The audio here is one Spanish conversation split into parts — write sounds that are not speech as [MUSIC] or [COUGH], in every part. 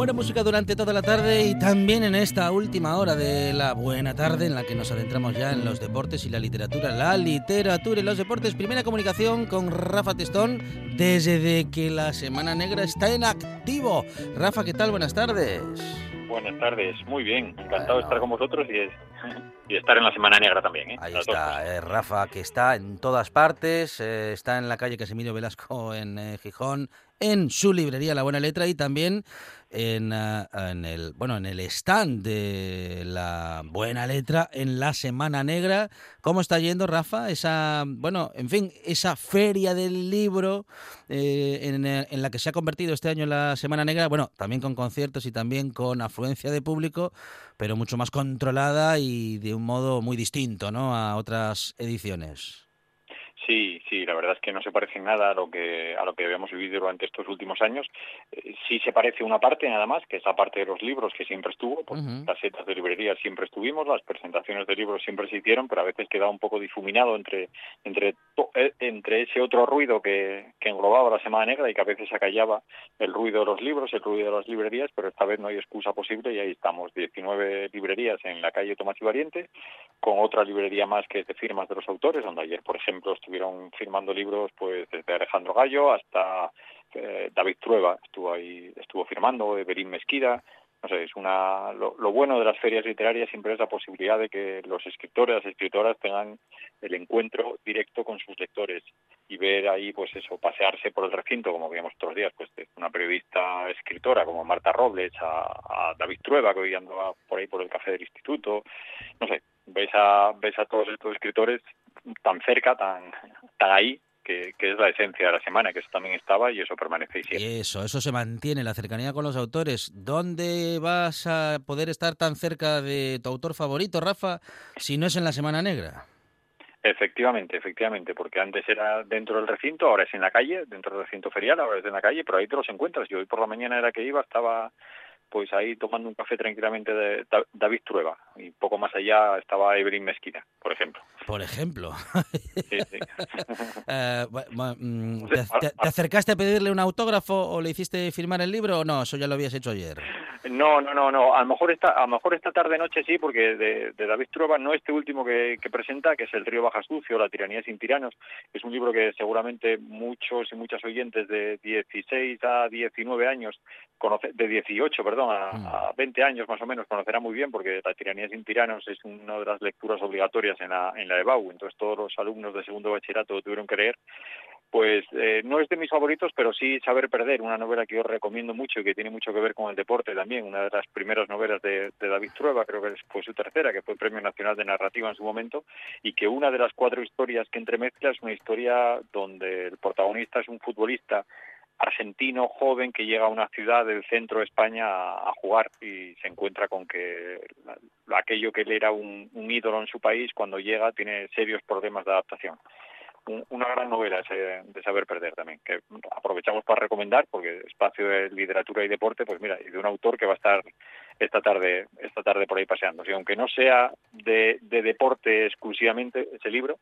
Buena música durante toda la tarde y también en esta última hora de la buena tarde en la que nos adentramos ya en los deportes y la literatura. La literatura y los deportes. Primera comunicación con Rafa Testón desde que la Semana Negra está en activo. Rafa, ¿qué tal? Buenas tardes. Buenas tardes, muy bien, encantado Bueno. de estar con vosotros y de, y estar en la Semana Negra también. ¿eh? Ahí Las está, eh, Rafa, que está en todas partes, eh, está en la calle Casimiro Velasco en eh, Gijón, en su librería La Buena Letra y también en, ah, en el bueno en el stand de La Buena Letra en la Semana Negra. ¿Cómo está yendo, Rafa? Esa bueno, en fin, esa feria del libro eh, en, eh, en la que se ha convertido este año la Semana Negra, bueno, también con conciertos y también con afluencia de público, pero mucho más controlada y de un modo muy distinto, ¿no? A otras ediciones. Sí, sí, la verdad es que no se parece en nada a lo que a lo que habíamos vivido durante estos últimos años. Eh, sí se parece una parte nada más, que es la parte de los libros que siempre estuvo, porque las setas de librería siempre estuvimos, las presentaciones de libros siempre se hicieron, pero a veces quedaba un poco difuminado entre entre to- eh, entre ese otro ruido que, que englobaba la Semana Negra y que a veces acallaba el ruido de los libros, el ruido de las librerías, pero esta vez no hay excusa posible y ahí estamos, 19 librerías en la calle Tomás y Valiente, con otra librería más que es de firmas de los autores, donde ayer, por ejemplo, estuvieron firmando libros pues desde Alejandro Gallo hasta eh, David Trueba estuvo ahí, estuvo firmando, Evelyn Mesquida, no sé, es una lo, bueno de las ferias literarias siempre es la posibilidad de que los escritores, las escritoras tengan el encuentro directo con sus lectores y ver ahí pues eso, pasearse por el recinto, como veíamos otros días, pues de una periodista escritora como Marta Robles, a, a David Trueba, que hoy andaba por ahí por el café del instituto, no sé, ves a, ves a todos estos escritores tan cerca, tan, tan ahí, que, que es la esencia de la semana, que eso también estaba y eso permanece y siempre. Y eso, eso se mantiene, la cercanía con los autores. ¿Dónde vas a poder estar tan cerca de tu autor favorito, Rafa, si no es en la Semana Negra? Efectivamente, efectivamente, porque antes era dentro del recinto, ahora es en la calle, dentro del recinto ferial, ahora es en la calle, pero ahí te los encuentras. Yo hoy por la mañana era que iba, estaba pues ahí tomando un café tranquilamente de Da- David Trueba y poco más allá estaba Evelyn Mesquita, por ejemplo. Por ejemplo. [LAUGHS] Sí, sí. Eh, ¿te, sé, te- te acercaste a pedirle un autógrafo o le hiciste firmar el libro o no? Eso ya lo habías hecho ayer. No, no, no, no. A lo mejor esta, a lo mejor esta tarde noche sí, porque de, de David Trueba no este último que, que presenta, que es El río baja sucio, La tiranía sin tiranos. Es un libro que seguramente muchos y muchas oyentes de 16 a 19 años, conoce, de 18, perdón, a, Mm. a 20 años más o menos conocerán muy bien, porque La tiranía sin tiranos es una de las lecturas obligatorias en la, en la EBAU. Entonces todos los alumnos de segundo bachillerato lo tuvieron que leer pues eh, no es de mis favoritos, pero sí Saber Perder, una novela que yo recomiendo mucho y que tiene mucho que ver con el deporte también, una de las primeras novelas de, de David Trueba, creo que fue su tercera, que fue Premio Nacional de Narrativa en su momento, y que una de las cuatro historias que entremezcla es una historia donde el protagonista es un futbolista argentino joven que llega a una ciudad del centro de España a, jugar y se encuentra con que aquello que él era un, ídolo en su país, cuando llega tiene serios problemas de adaptación. una gran novela de saber perder también, que aprovechamos para recomendar, porque espacio de literatura y deporte, pues mira, y de un autor que va a estar esta tarde, esta tarde por ahí paseando. Y aunque no sea de deporte exclusivamente ese libro,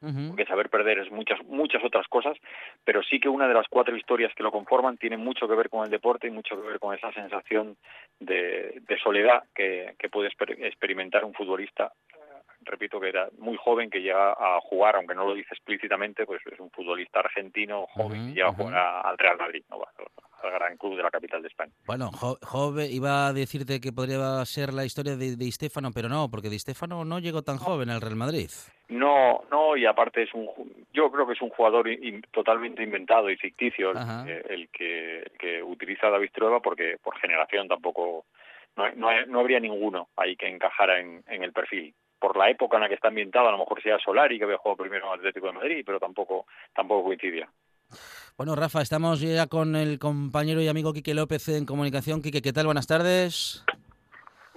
porque saber perder es muchas muchas otras cosas, pero sí que una de las cuatro historias que lo conforman tiene mucho que ver con el deporte y mucho que ver con esa sensación de, soledad que, puede experimentar un futbolista repito que era muy joven que llega a jugar, aunque no lo dice explícitamente, pues es un futbolista argentino joven que llega a jugar al Real Madrid, ¿no? al gran club de la capital de España. Bueno, joven, iba a decirte que podría ser la historia de Di Stefano, pero no, porque Di Stefano no llegó tan joven al Real Madrid. No, no, y aparte es un, yo creo que es un jugador totalmente inventado y ficticio el, que, el que utiliza David Trueba porque por generación tampoco no, no, habría ninguno ahí que encajara en, en, el perfil. Por la época en la que está ambientado, a lo mejor sea Solari, que había jugado primero en Atlético de Madrid, pero tampoco, tampoco coincidía. Bueno, Rafa, estamos ya con el compañero y amigo Quique López en comunicación. Quique, ¿qué tal? Buenas tardes.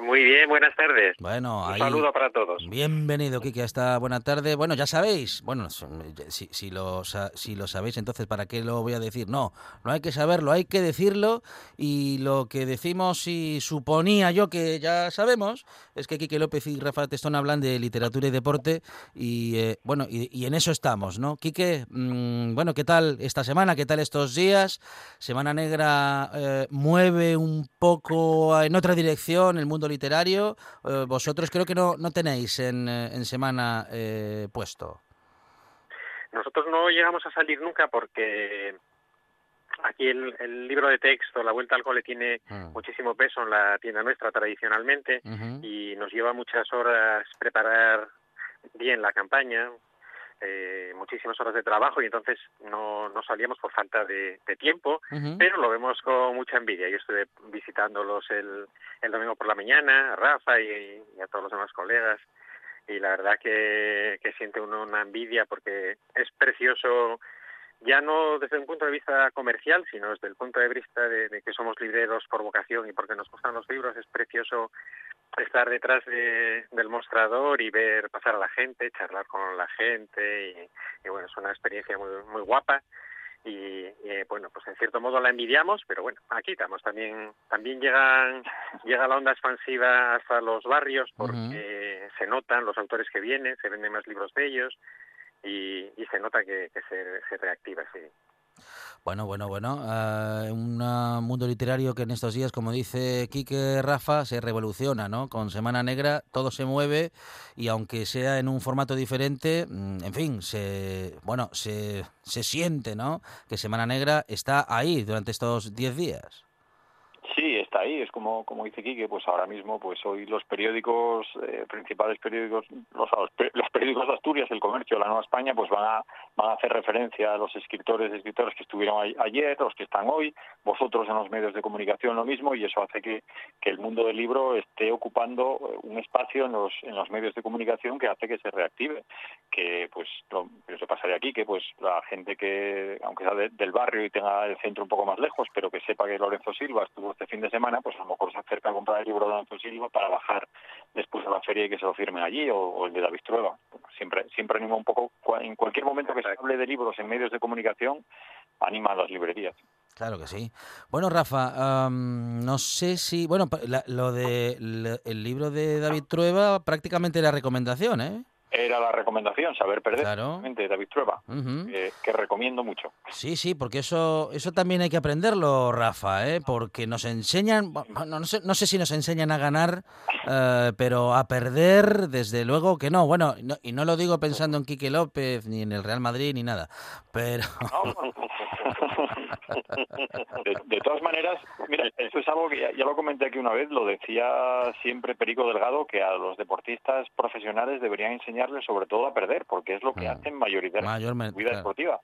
Muy bien, buenas tardes. Bueno, un saludo para todos. Bienvenido, Kiki, a esta buena tarde. Bueno, ya sabéis, bueno, si, si, lo, si lo sabéis, entonces, ¿para qué lo voy a decir? No, no hay que saberlo, hay que decirlo. Y lo que decimos y suponía yo que ya sabemos es que Quique López y Rafa Testón hablan de literatura y deporte. Y eh, bueno, y, en eso estamos, ¿no? Quique, mm, bueno, ¿qué tal esta semana? ¿Qué tal estos días? Semana Negra eh, mueve un poco en otra dirección el mundo literario, eh, vosotros creo que no, no tenéis en, eh, en semana eh, puesto. Nosotros no llegamos a salir nunca porque aquí el, libro de texto, La Vuelta al Cole, tiene ah. muchísimo peso en la tienda nuestra tradicionalmente y nos lleva muchas horas preparar bien la campaña, eh, muchísimas horas de trabajo y entonces no, no salíamos por falta de, tiempo, pero lo vemos con mucha envidia. Yo estuve visitándolos el, el domingo por la mañana, a Rafa y, a todos los demás colegas, y la verdad que, que siente uno una envidia porque es precioso ya no desde un punto de vista comercial, sino desde el punto de vista de, que somos libreros por vocación y porque nos gustan los libros, es precioso estar detrás del mostrador y ver pasar a la gente, charlar con la gente y, bueno, es una experiencia muy, muy guapa y, bueno, pues en cierto modo la envidiamos, pero bueno, aquí estamos. También también llegan llega la onda expansiva hasta los barrios porque se notan los autores que vienen, se venden más libros de ellos y, se nota que, se, se reactiva, sí. Bueno, bueno, bueno. Uh, un mundo literario que en estos días, como dice Quique Rafa, se revoluciona, ¿no? Con Semana Negra todo se mueve y aunque sea en un formato diferente, mm, en fin, se, bueno, se, se siente, ¿no? Que Semana Negra está ahí durante estos 10 días. Está ahí, es como, como dice Quique, pues ahora mismo, pues hoy los periódicos, eh, principales periódicos, los, los, periódicos de Asturias, El Comercio, La Nueva España, pues van a, van a hacer referencia a los escritores y escritores que estuvieron ayer, los que están hoy, vosotros en los medios de comunicación lo mismo, y eso hace que, que el mundo del libro esté ocupando eh, un espacio en los, en los medios de comunicación que hace que se reactive, que pues que se pasaría aquí, que pues la gente que, aunque sea del barrio y tenga el centro un poco más lejos, pero que sepa que Lorenzo Silva estuvo este fin de semana, pues a lo mejor se acerca a comprar el libro de Lorenzo Silva para bajar después a la feria y que se lo firmen allí, o, el de David Trueba. siempre, siempre animo un poco, en cualquier momento que se hable de libros en medios de comunicación, anima a las librerías. Claro que sí. Bueno, Rafa, no sé si... Bueno, lo de el libro de David Trueba prácticamente era recomendación, ¿eh? Era la recomendación, saber perder, claro. de David Trueba, que recomiendo mucho. Sí, sí, porque eso eso también hay que aprenderlo, Rafa, ¿eh? porque nos enseñan, no, sé, no sé si nos enseñan a ganar, eh, pero a perder, desde luego que no. Bueno, y no lo digo pensando en Quique López, ni en el Real Madrid, ni nada, pero... De, todas maneras, mira, esto es algo que ya, lo comenté aquí una vez, lo decía siempre Perico Delgado, que a los deportistas profesionales deberían enseñarles sobre todo a perder, porque es lo que hacen mayoritariamente en la vida deportiva.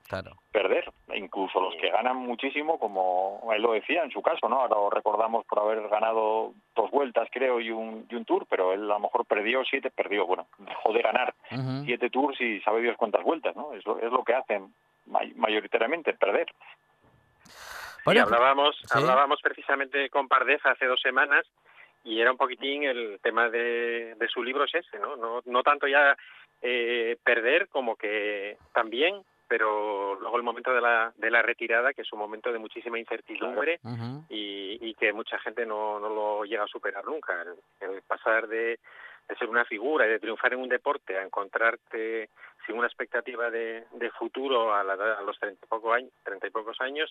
Perder, incluso los que ganan muchísimo, como él lo decía en su caso, ¿no? Ahora lo recordamos por haber ganado dos vueltas, creo, y un, y un tour, pero él a lo mejor perdió siete, perdió, bueno, [LAUGHS] dejó de ganar siete tours y sabe Dios cuántas vueltas, ¿no? Es lo, es lo que hacen mayoritariamente, perder. y hablábamos, hablábamos precisamente con Pardez hace dos semanas y era un poquitín el tema de, de su libro es ese, ¿no? No, no tanto ya eh, perder como que también pero luego el momento de la, de la retirada, que es un momento de muchísima incertidumbre y, y, que mucha gente no, no lo llega a superar nunca. El, pasar de, de, ser una figura y de triunfar en un deporte a encontrarte sin una expectativa de, de futuro a, a los treinta y, poco años, treinta y pocos años,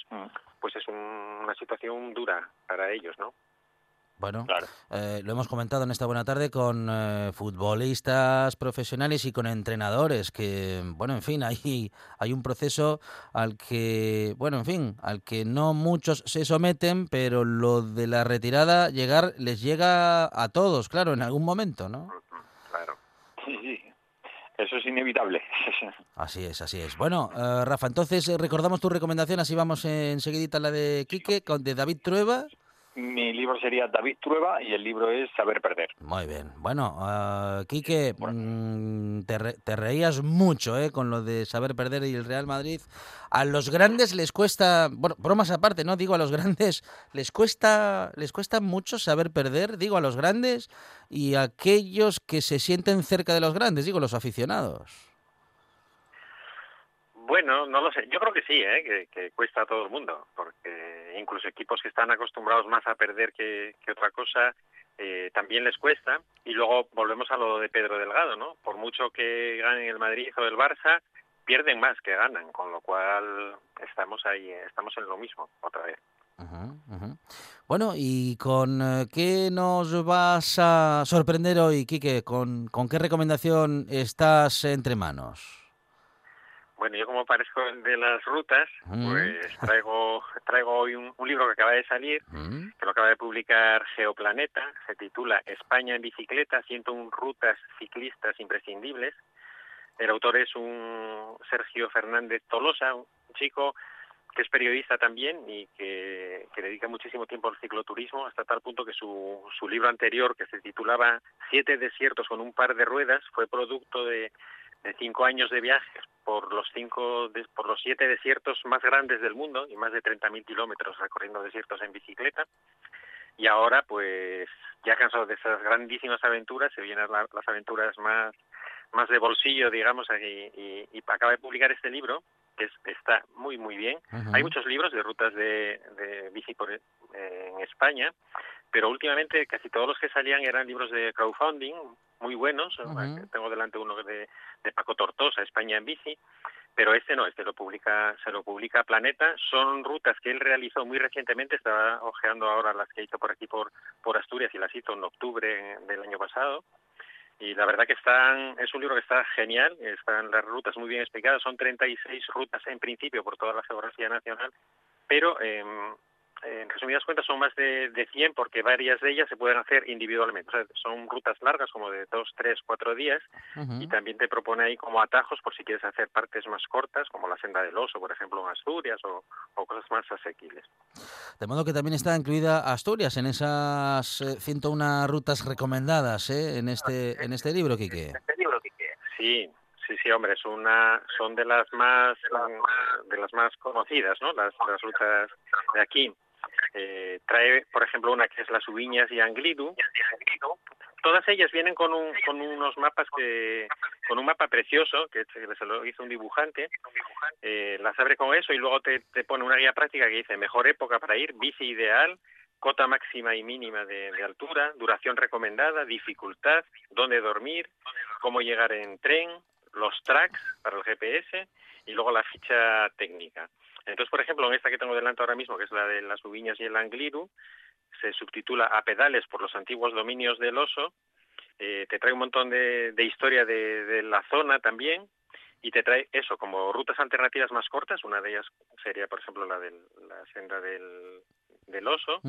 pues es una situación dura para ellos, ¿no? Bueno, eh, lo hemos comentado en esta buena tarde con eh, futbolistas profesionales y con entrenadores, que, bueno, en fin, [LAUGHS] hay, hay un proceso al que, bueno, en fin, al que no muchos se someten, pero lo de la retirada llegar les llega a todos, claro, en algún momento, ¿no? Claro. Sí, sí. Eso es inevitable. [LAUGHS] Así es, así es. Bueno, eh, Rafa, entonces recordamos tu recomendación, así vamos enseguidita a la de Quique, con de David Trueba. Mi libro sería David Trueba y el libro es Saber Perder. Muy bien. Bueno, uh, Quique, mm, te, reías mucho ¿eh? con lo de Saber Perder y el Real Madrid. A los grandes les cuesta, bueno, bromas aparte, ¿no? Digo, a los grandes les cuesta, les cuesta mucho saber perder, digo, a los grandes y a aquellos que se sienten cerca de los grandes, digo, los aficionados. Bueno, no lo sé. Yo creo que sí, ¿eh? que, cuesta a todo el mundo, porque incluso equipos que están acostumbrados más a perder que, otra cosa, eh, también les cuesta. Y luego volvemos a lo de Pedro Delgado, ¿no? Por mucho que ganen el Madrid o el Barça, pierden más que ganan, con lo cual estamos ahí, estamos en lo mismo otra vez. Bueno, ¿y con eh, qué nos vas a sorprender hoy, Quique? ¿Con, con qué recomendación estás entre manos? Bueno, yo como parezco de las rutas, mm. pues traigo traigo hoy un, libro que acaba de salir, mm. que lo acaba de publicar Geoplaneta, se titula España en bicicleta, 101 rutas ciclistas imprescindibles. El autor es un Sergio Fernández Tolosa, un chico que es periodista también y que, que, dedica muchísimo tiempo al cicloturismo, hasta tal punto que su, su libro anterior, que se titulaba Siete desiertos con un par de ruedas, fue producto de de cinco años de viajes por los cinco por los siete desiertos más grandes del mundo y más de 30.000 kilómetros recorriendo desiertos en bicicleta. Y ahora pues ya cansado de esas grandísimas aventuras se vienen las aventuras más más de bolsillo digamos y, y, acaba de publicar este libro que está muy muy bien. Hay muchos libros de rutas de, de bici por, eh, en España pero últimamente casi todos los que salían eran libros de crowdfunding muy buenos. Tengo delante uno de, de Paco Tortosa, España en bici, pero este no, este lo publica, se lo publica Planeta. Son rutas que él realizó muy recientemente, estaba ojeando ahora las que hizo por aquí por, por Asturias y las hizo en octubre del año pasado. Y la verdad que están, es un libro que está genial, están las rutas muy bien explicadas, son 36 rutas en principio por toda la geografía nacional, pero eh, en resumidas cuentas son más de, de 100 porque varias de ellas se pueden hacer individualmente. O sea, son rutas largas como de 2, 3, 4 días y también te propone ahí como atajos por si quieres hacer partes más cortas como la senda del oso, por ejemplo, en Asturias o, cosas más asequibles. De modo que también está incluida Asturias en esas 101 eh, rutas recomendadas ¿eh? en este en este libro, Quique. Este libro, Sí, Sí, sí, hombre, es una, son de las más, de las más conocidas, ¿no? Las, las rutas de aquí. Eh, trae, por ejemplo, una que es las Ubiñas y Anglidu. Todas ellas vienen con, un, con unos mapas que, con un mapa precioso que se lo hizo un dibujante. Eh, las abre con eso y luego te, te pone una guía práctica que dice mejor época para ir, bici ideal, cota máxima y mínima de, altura, duración recomendada, dificultad, dónde dormir, cómo llegar en tren, los tracks para el GPS y luego la ficha técnica. Entonces, por ejemplo, en esta que tengo delante ahora mismo, que es la de las Ubiñas y el Angliru, se subtitula A pedales por los antiguos dominios del oso, eh, te trae un montón de, de historia de, la zona también, y te trae eso, como rutas alternativas más cortas, una de ellas sería, por ejemplo, la de la senda del, del oso,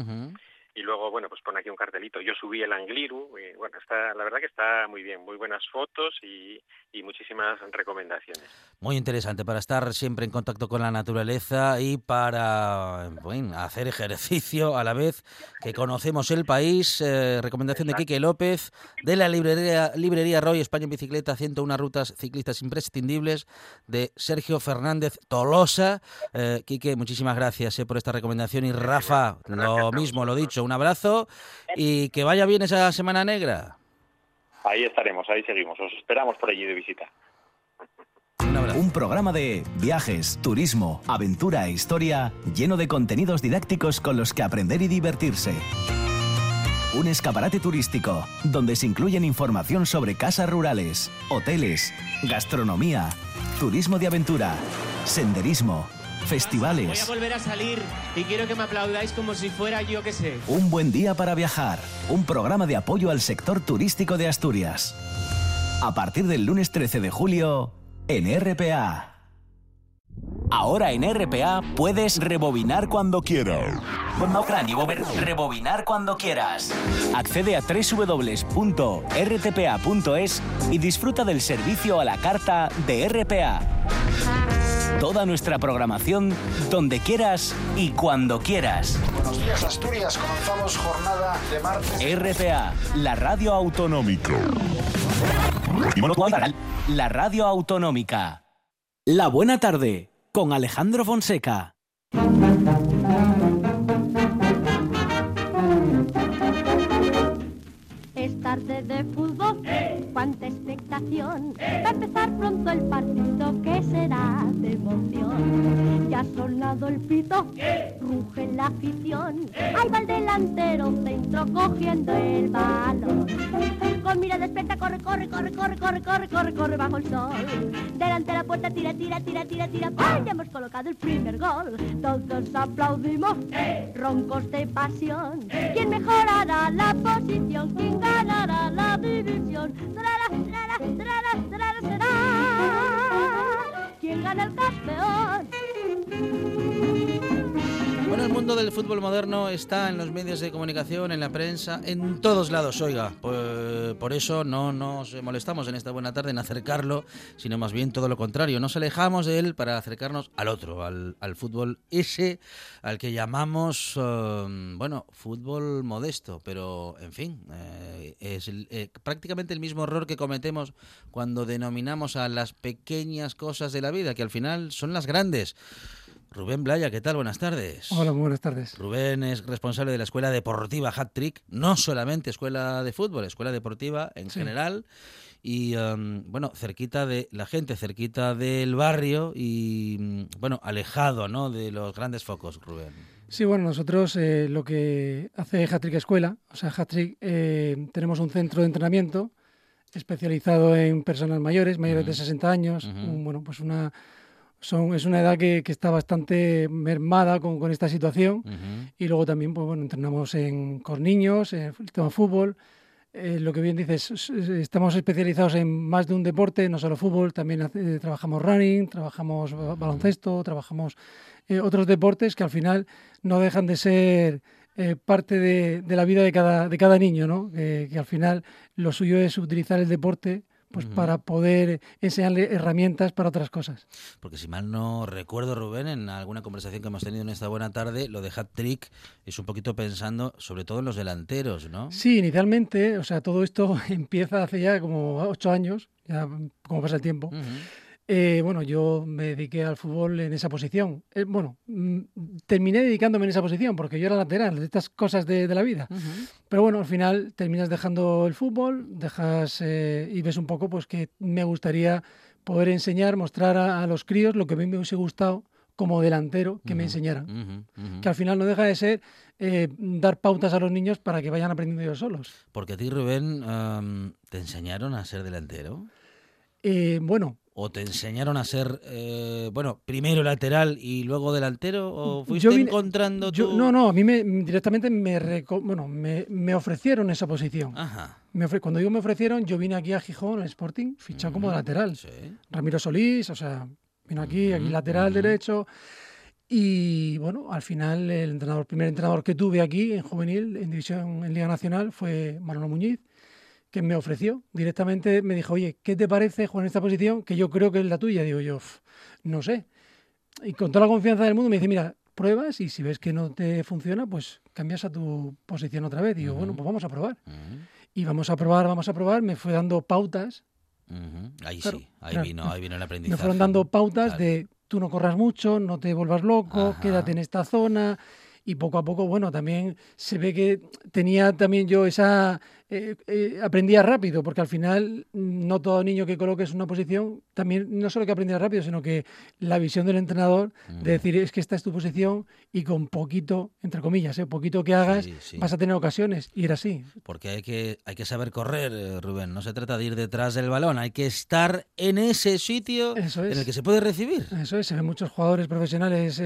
y luego, bueno, pues pone aquí un cartelito. Yo subí el Angliru y bueno, está, la verdad que está muy bien, muy buenas fotos y, muchísimas recomendaciones. Muy interesante para estar siempre en contacto con la naturaleza y para bueno, hacer ejercicio a la vez que conocemos el país. Eh, recomendación de Quique López de la librería, librería Roy España en bicicleta, 101 rutas ciclistas imprescindibles de Sergio Fernández Tolosa. Eh, Quique, muchísimas gracias eh, por esta recomendación y Rafa, lo mismo, lo dicho, un abrazo y que vaya bien esa Semana Negra. Ahí estaremos, ahí seguimos. Os esperamos por allí de visita. Un, programa de viajes, turismo, aventura e historia lleno de contenidos didácticos con los que aprender y divertirse. Un escaparate turístico donde se incluyen información sobre casas rurales, hoteles, gastronomía, turismo de aventura, senderismo, festivales. Voy a volver a salir y quiero que me aplaudáis como si fuera yo que sé. Un buen día para viajar. Un programa de apoyo al sector turístico de Asturias. A partir del lunes 13 de julio en RPA. Ahora en RPA puedes rebobinar cuando quieras. No, rebobinar cuando quieras. Accede a www.rtpa.es y disfruta del servicio a la carta de RPA. Toda nuestra programación donde quieras y cuando quieras. Buenos días Asturias, comenzamos jornada de martes. RPA, la radio autonómica. La radio autonómica. La buena tarde con Alejandro Fonseca. Es tarde de fútbol, cuánta expectación. Va a empezar pronto el partido que será de emoción. Ya ha sonado el pito, ruge la afición. Ahí va el delantero centro cogiendo el balón. Con mira despierta, corre, corre, corre, corre, corre, corre, corre, corre bajo el sol. Delante de la puerta, tira, tira, tira, tira, tira. ¡Ay! Ya hemos colocado el primer gol. Todos aplaudimos, roncos de pasión. ¿Quién mejorará la posición? ¿Quién ganará la división? ¿Quién gana el campeón? Bueno, el mundo del fútbol moderno está en los medios de comunicación, en la prensa, en todos lados, oiga. Por, por, eso no nos molestamos en esta buena tarde en acercarlo, sino más bien todo lo contrario. Nos alejamos de él para acercarnos al otro, al, fútbol ese, al que llamamos, uh, bueno, fútbol modesto, pero en fin, eh, es eh, prácticamente el mismo error que cometemos cuando denominamos a las pequeñas cosas de la vida, que al final son las grandes. Rubén Blaya, ¿qué tal? Buenas tardes. Hola, muy buenas tardes. Rubén es responsable de la Escuela Deportiva Hat Trick, no solamente escuela de fútbol, escuela deportiva en sí. general. Y um, bueno, cerquita de la gente, cerquita del barrio y bueno, alejado ¿no? de los grandes focos, Rubén. Sí, bueno, nosotros eh, lo que hace Hat-Trick Escuela, o sea, Hat-Trick, eh, tenemos un centro de entrenamiento especializado en personas mayores, mayores uh -huh. de 60 años, uh -huh. un, bueno, pues una son, es una edad que, que está bastante mermada con, con esta situación uh -huh. y luego también pues bueno entrenamos en, con niños, en el tema fútbol. Eh, lo que bien dices, estamos especializados en más de un deporte, no solo fútbol, también eh, trabajamos running, trabajamos baloncesto, trabajamos eh, otros deportes que al final no dejan de ser eh, parte de, de, la vida de cada, de cada niño, ¿no? que al final lo suyo es utilizar el deporte pues uh -huh. para poder enseñarle herramientas para otras cosas. Porque si mal no recuerdo, Rubén, en alguna conversación que hemos tenido en esta buena tarde, lo de hat trick es un poquito pensando sobre todo en los delanteros, ¿no? Sí, inicialmente, o sea, todo esto [LAUGHS] empieza hace ya como ocho años, ya como pasa el tiempo. Uh -huh. Eh, bueno, yo me dediqué al fútbol en esa posición. Eh, bueno, mm, terminé dedicándome en esa posición porque yo era lateral, de estas cosas de, de la vida. Uh -huh. Pero bueno, al final terminas dejando el fútbol, dejas eh, y ves un poco pues que me gustaría poder enseñar, mostrar a, a, los críos lo que a mí me hubiese gustado como delantero que uh -huh. me enseñaran. Uh -huh. Que al final no deja de ser eh, dar pautas a los niños para que vayan aprendiendo ellos solos. Porque a ti, Rubén, um, ¿te enseñaron a ser delantero? Eh, bueno, ¿O te enseñaron a ser, eh, bueno, primero lateral y luego delantero? ¿O fuiste vine, encontrando yo, No, no, a mí me, directamente me, reco, bueno, me, me, ofrecieron esa posición. Ajá. Me ofre, cuando digo me ofrecieron, yo vine aquí a Gijón, al Sporting, fichado uh -huh. como lateral. Sí. Ramiro Solís, o sea, vino aquí, aquí lateral uh -huh. derecho. Y bueno, al final el entrenador, primer entrenador que tuve aquí en juvenil, en división en Liga Nacional, fue Manolo Muñiz, que me ofreció directamente, me dijo, oye, ¿qué te parece jugar en esta posición? Que yo creo que es la tuya. Digo yo, no sé. Y con toda la confianza del mundo me dice, mira, pruebas y si ves que no te funciona, pues cambias a tu posición otra vez. Digo, bueno, pues vamos a probar. Y vamos a probar, vamos a probar. Me fue dando pautas. Ahí sí, ahí, vino, ahí vino el aprendizaje. Me fueron dando pautas de tú no corras mucho, no te vuelvas loco, quédate en esta zona. Y poco a poco, bueno, también se ve que tenía también yo esa, eh, eh, aprendía rápido, porque al final no todo niño que coloques una posición, también no solo que aprendía rápido, sino que la visión del entrenador de decir es que esta es tu posición y con poquito, entre comillas, ¿eh? poquito que hagas, vas a tener ocasiones. Y era así. Porque hay que, hay que saber correr, eh, Rubén. No se trata de ir detrás del balón, hay que estar en ese sitio en el que se puede recibir. Eso es, se ven muchos jugadores profesionales,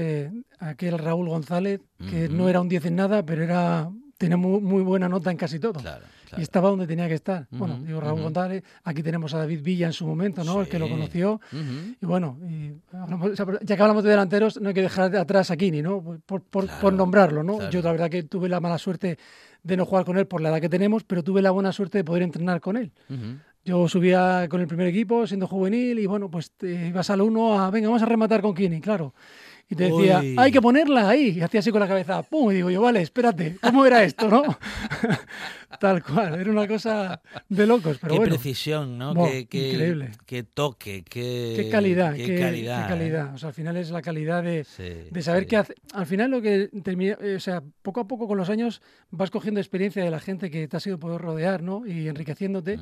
aquel Raúl González, que no era un 10 en nada, pero era tenía muy, muy buena nota en casi todo. Claro y estaba donde tenía que estar. bueno, digo Raúl González, aquí tenemos a David Villa en su momento, ¿no? El que lo conoció. Y bueno, ya que hablamos de delanteros, no hay que dejar atrás a Kini, ¿no? Por, por, por nombrarlo, ¿no? Yo la verdad que tuve la mala suerte de no jugar con él por la edad que tenemos, pero tuve la buena suerte de poder entrenar con él. Yo subía con el primer equipo siendo juvenil y bueno, pues te ibas al uno a, venga, vamos a rematar con Kini, claro y te decía, hay que ponerla ahí. Y hacía así con la cabeza, ¡pum! Y digo yo, vale, espérate, ¿cómo era esto, no? [LAUGHS] Tal cual, era una cosa de locos. Pero qué bueno. precisión, ¿no? qué, increíble. Qué toque, qué, qué calidad. Qué, calidad. Qué calidad. ¿eh? O sea, al final es la calidad de, de saber qué hace. Al final lo que termina, eh, o sea, poco a poco con los años vas cogiendo experiencia de la gente que te ha sido poder rodear, ¿no? Y enriqueciéndote. Mm.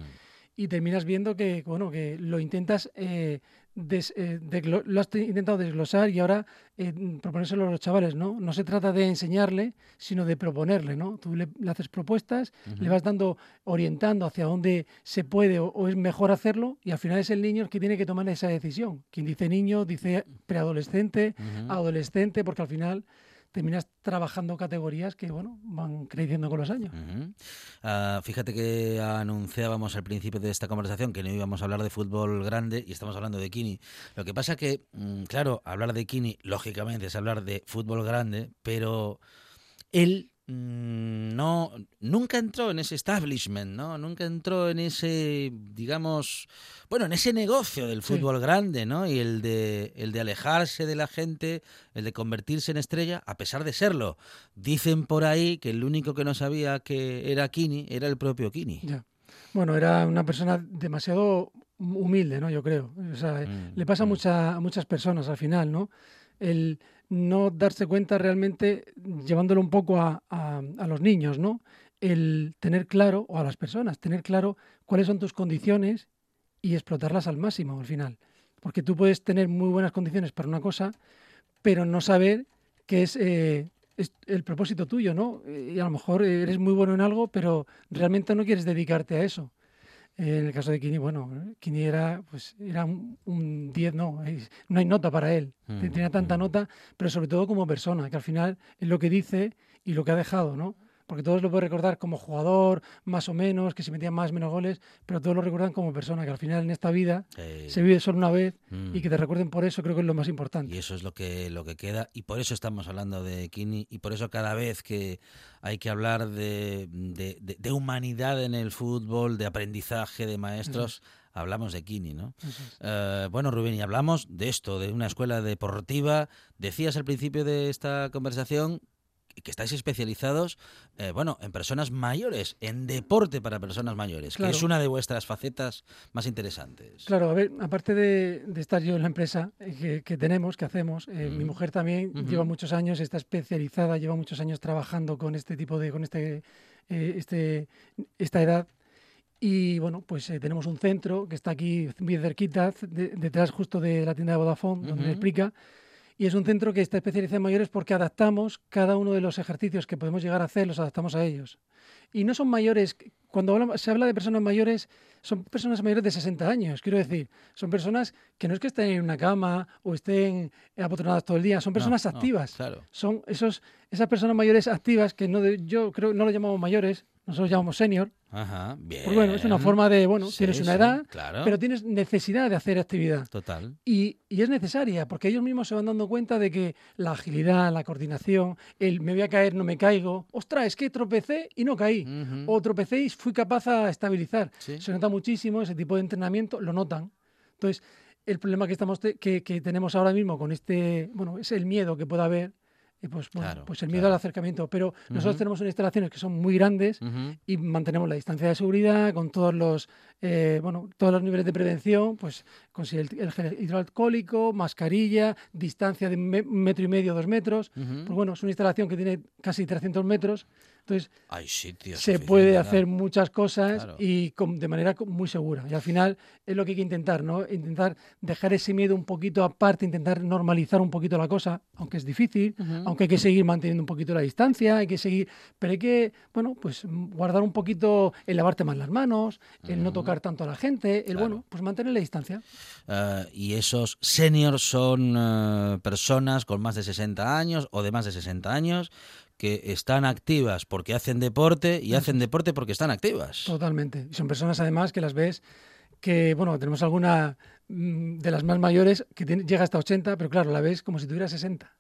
Y terminas viendo que, bueno, que lo intentas eh, eh, lo has intentado desglosar y ahora eh, proponérselo a los chavales, ¿no? No se trata de enseñarle, sino de proponerle, ¿no? Tú le, haces propuestas, le vas dando, orientando hacia dónde se puede o, es mejor hacerlo y al final es el niño el que tiene que tomar esa decisión. Quien dice niño, dice preadolescente, adolescente, porque al final terminas trabajando categorías que bueno van creciendo con los años. Ah, fíjate que anunciábamos al principio de esta conversación que no íbamos a hablar de fútbol grande y estamos hablando de Kini. Lo que pasa que, mm, claro, hablar de Kini, lógicamente, es hablar de fútbol grande, pero él no nunca entró en ese establishment, ¿no? Nunca entró en ese, digamos, bueno, en ese negocio del fútbol grande, ¿no? Y el de el de alejarse de la gente, el de convertirse en estrella, a pesar de serlo. Dicen por ahí que el único que no sabía que era Kini era el propio Kini. Bueno, era una persona demasiado humilde, ¿no? Yo creo. O sea, mm, le pasa mm. a muchas personas al final, ¿no? El, no darse cuenta realmente, llevándolo un poco a, los niños, ¿no? El tener claro, o a las personas, tener claro cuáles son tus condiciones y explotarlas al máximo al final. Porque tú puedes tener muy buenas condiciones para una cosa, pero no saber qué es, eh, es el propósito tuyo, ¿no? Y a lo mejor eres muy bueno en algo, pero realmente no quieres dedicarte a eso. En el caso de Kini, bueno, Kini era, pues, era un 10, no, no hay nota para él. Mm, Tenía tanta mm. nota, pero sobre todo como persona, que al final es lo que dice y lo que ha dejado, ¿no? Porque todos lo pueden recordar como jugador, más o menos, que se metía más o menos goles, pero todos lo recuerdan como persona, que al final en esta vida se vive solo una vez y mm. que te recuerden por eso, creo que es lo más importante. Y eso es lo que, lo que queda, y por eso estamos hablando de Kini, y por eso cada vez que hay que hablar de, de, humanidad en el fútbol, de aprendizaje, de maestros, hablamos de Kini, ¿no? Eh, bueno, Rubén, y hablamos de esto, de una escuela deportiva. Decías al principio de esta conversación que estáis especializados, eh, bueno, en personas mayores, en deporte para personas mayores, que es una de vuestras facetas más interesantes. Claro, a ver, aparte de, estar yo en la empresa eh, que, tenemos, que hacemos, eh, mi mujer también lleva muchos años, está especializada, lleva muchos años trabajando con este tipo de, con este, este, esta edad. Y bueno, pues tenemos un centro que está aquí bien cerquita, detrás justo de la tienda de Vodafone, donde explica y es un centro que está especializado en mayores porque adaptamos cada uno de los ejercicios que podemos llegar a hacer, los adaptamos a ellos. Y no son mayores, cuando se habla de personas mayores, son personas mayores de 60 años, quiero decir, son personas que no es que estén en una cama o estén apotronadas todo el día, son personas activas. claro. Son esos, esas personas mayores activas que no yo creo no lo llamamos mayores, nosotros llamamos senior, Ajá, bien. Pues bueno, es una forma de, bueno, Sí, tienes una sí, edad, claro. pero tienes necesidad de hacer actividad. Total. Y, y es necesaria, porque ellos mismos se van dando cuenta de que la agilidad, la coordinación, el me voy a caer, no me caigo, ostras, es que tropecé y no caí, Ujú. o tropecé y fui capaz a estabilizar. Sí. Se nota muchísimo ese tipo de entrenamiento, lo notan. Entonces, el problema que, estamos que, que tenemos ahora mismo con este, bueno, es el miedo que pueda haber, y pues, bueno, Claro, pues el miedo claro. al acercamiento. Pero nosotros tenemos unas instalaciones que son muy grandes y mantenemos la distancia de seguridad con todos los eh, bueno todos los niveles de prevención pues con el, el gel hidroalcohólico mascarilla distancia de me- un metro y medio dos metros pues bueno es una instalación que tiene casi 300 metros entonces Hay sitios. se puede ¿no? hacer muchas cosas Claro. y con- de manera muy segura y al final es lo que hay que intentar no intentar dejar ese miedo un poquito aparte intentar normalizar un poquito la cosa aunque es difícil aunque hay que seguir manteniendo un poquito la distancia, hay que seguir, pero hay que, bueno, pues mm, guardar un poquito el lavarte más las manos, el no tocar tanto a la gente, el, Claro. bueno, pues mantener la distancia. Eh, y esos seniors son eh, personas con más de 60 años o de más de 60 años que están activas porque hacen deporte y hacen deporte porque están activas. Totalmente. Y son personas además que las ves que, bueno, tenemos alguna mm, de las más mayores que tiene- llega hasta 80, pero claro, la ves como si tuviera 60.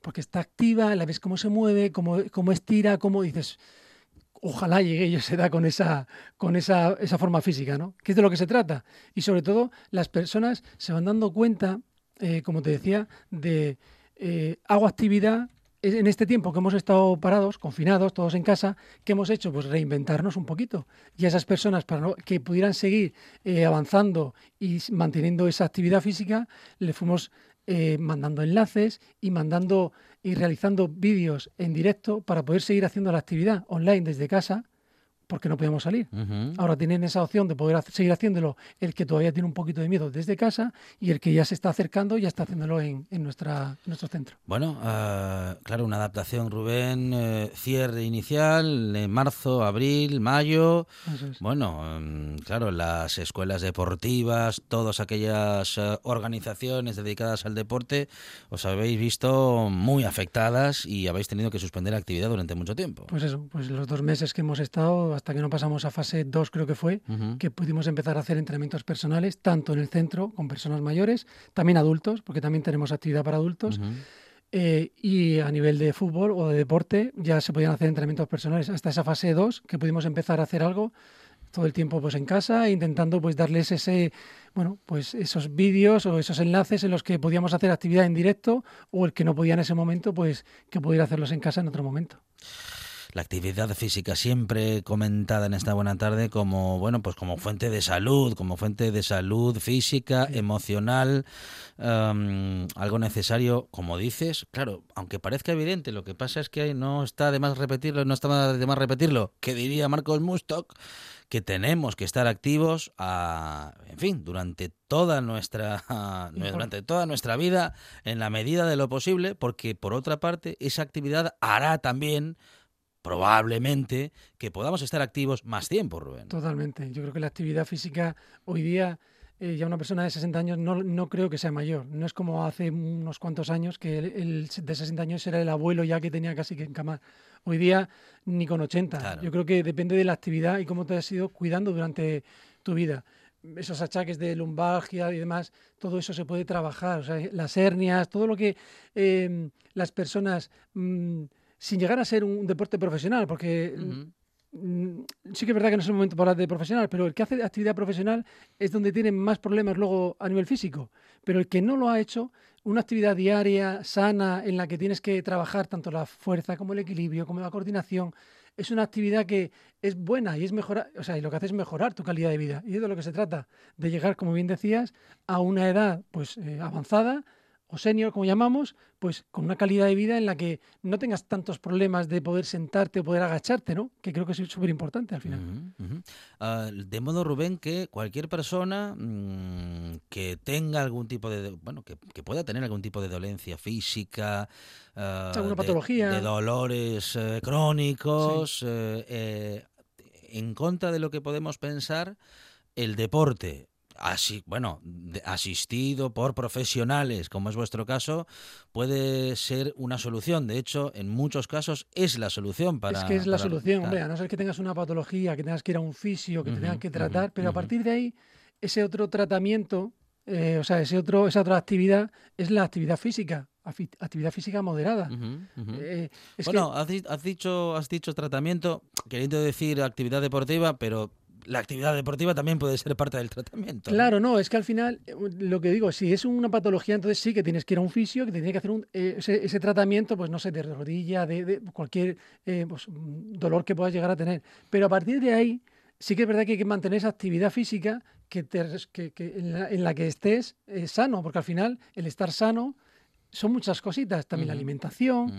Porque está activa, la ves cómo se mueve, cómo, cómo estira, cómo dices, ojalá llegue yo a esa edad con esa, con esa, esa forma física, ¿no? Que es de lo que se trata. Y sobre todo, las personas se van dando cuenta, eh, como te decía, de eh, hago actividad en este tiempo que hemos estado parados, confinados, todos en casa, ¿qué hemos hecho? Pues reinventarnos un poquito. Y a esas personas, para no- que pudieran seguir eh, avanzando y manteniendo esa actividad física, le fuimos eh, mandando enlaces y mandando y realizando vídeos en directo para poder seguir haciendo la actividad online desde casa, porque no podíamos salir. Ahora tienen esa opción de poder hacer- seguir haciéndolo el que todavía tiene un poquito de miedo desde casa y el que ya se está acercando ya está haciéndolo en, en nuestra, en nuestro centro. Bueno, eh, claro, una adaptación, Rubén, eh, cierre inicial en marzo, abril, mayo. Es. Bueno, mm, claro, las escuelas deportivas, todas aquellas eh, organizaciones dedicadas al deporte, os habéis visto muy afectadas y habéis tenido que suspender actividad durante mucho tiempo. Pues eso, pues los dos meses que hemos estado, hasta que no pasamos a fase 2 creo que fue, que pudimos empezar a hacer entrenamientos personales, tanto en el centro con personas mayores, también adultos, porque también tenemos actividad para adultos, eh, y a nivel de fútbol o de deporte ya se podían hacer entrenamientos personales. Hasta esa fase 2 que pudimos empezar a hacer algo todo el tiempo pues en casa intentando pues darles ese bueno pues esos vídeos o esos enlaces en los que podíamos hacer actividad en directo o el que no podía en ese momento pues que pudiera hacerlos en casa en otro momento La actividad física siempre comentada en esta buena tarde como bueno pues como fuente de salud, como fuente de salud física, emocional, em, algo necesario, como dices, claro, aunque parezca evidente, lo que pasa es que no está de más repetirlo, no está de más repetirlo, que diría Marcos Mustock, que tenemos que estar activos, a, en fin, durante toda nuestra durante toda nuestra vida, en la medida de lo posible, porque por otra parte esa actividad hará también probablemente que podamos estar activos más tiempo, Rubén. Totalmente. Yo creo que la actividad física hoy día, eh, ya una persona de 60 años no, no creo que sea mayor. No es como hace unos cuantos años que el, el de 60 años era el abuelo ya que tenía casi que encamar. Hoy día ni con 80. Claro. Yo creo que depende de la actividad y cómo te has ido cuidando durante tu vida. Esos achaques de lumbalgia y demás, todo eso se puede trabajar. O sea, las hernias, todo lo que eh, las personas, mm, sin llegar a ser un deporte profesional, porque. Mm, sí que es verdad que no es el momento para hablar de profesional, pero el que hace actividad profesional es donde tiene más problemas luego a nivel físico. Pero el que no lo ha hecho, una actividad diaria, sana, en la que tienes que trabajar tanto la fuerza como el equilibrio, como la coordinación, es una actividad que es buena y es mejorar, o sea, y lo que hace es mejorar tu calidad de vida. Y es de lo que se trata, de llegar, como bien decías, a una edad pues eh, avanzada o senior, como llamamos, pues con una calidad de vida en la que no tengas tantos problemas de poder sentarte o poder agacharte, ¿no? Que creo que es súper importante al final. Ah, de modo, Rubén, que cualquier persona mm, que tenga algún tipo de, bueno, que, que pueda tener algún tipo de dolencia física, ah, Alguna de- patología. de, dolores eh, crónicos, eh, eh, en contra de lo que podemos pensar, el deporte así, bueno, asistido por profesionales, como es vuestro caso, puede ser una solución. De hecho, en muchos casos es la solución para... Es que es la solución, hombre, a no ser que tengas una patología, que tengas que ir a un fisio, que te tengan que tratar, pero a partir de ahí, ese otro tratamiento, eh, o sea, ese otro, esa otra actividad es la actividad física actividad física moderada. Eh, bueno, has, dicho, has dicho tratamiento, queriendo decir actividad deportiva, pero la actividad deportiva también puede ser parte del tratamiento. Claro, no, es que al final, eh, lo que digo, si es una patología, entonces sí que tienes que ir a un fisio, que te tiene que hacer un, eh, ese, tratamiento, pues no sé, de rodilla, de, cualquier eh, pues, dolor que puedas llegar a tener. Pero a partir de ahí, sí que es verdad que hay que mantener esa actividad física que, en, la, que estés sano, porque al final el estar sano son muchas cositas, también la alimentación.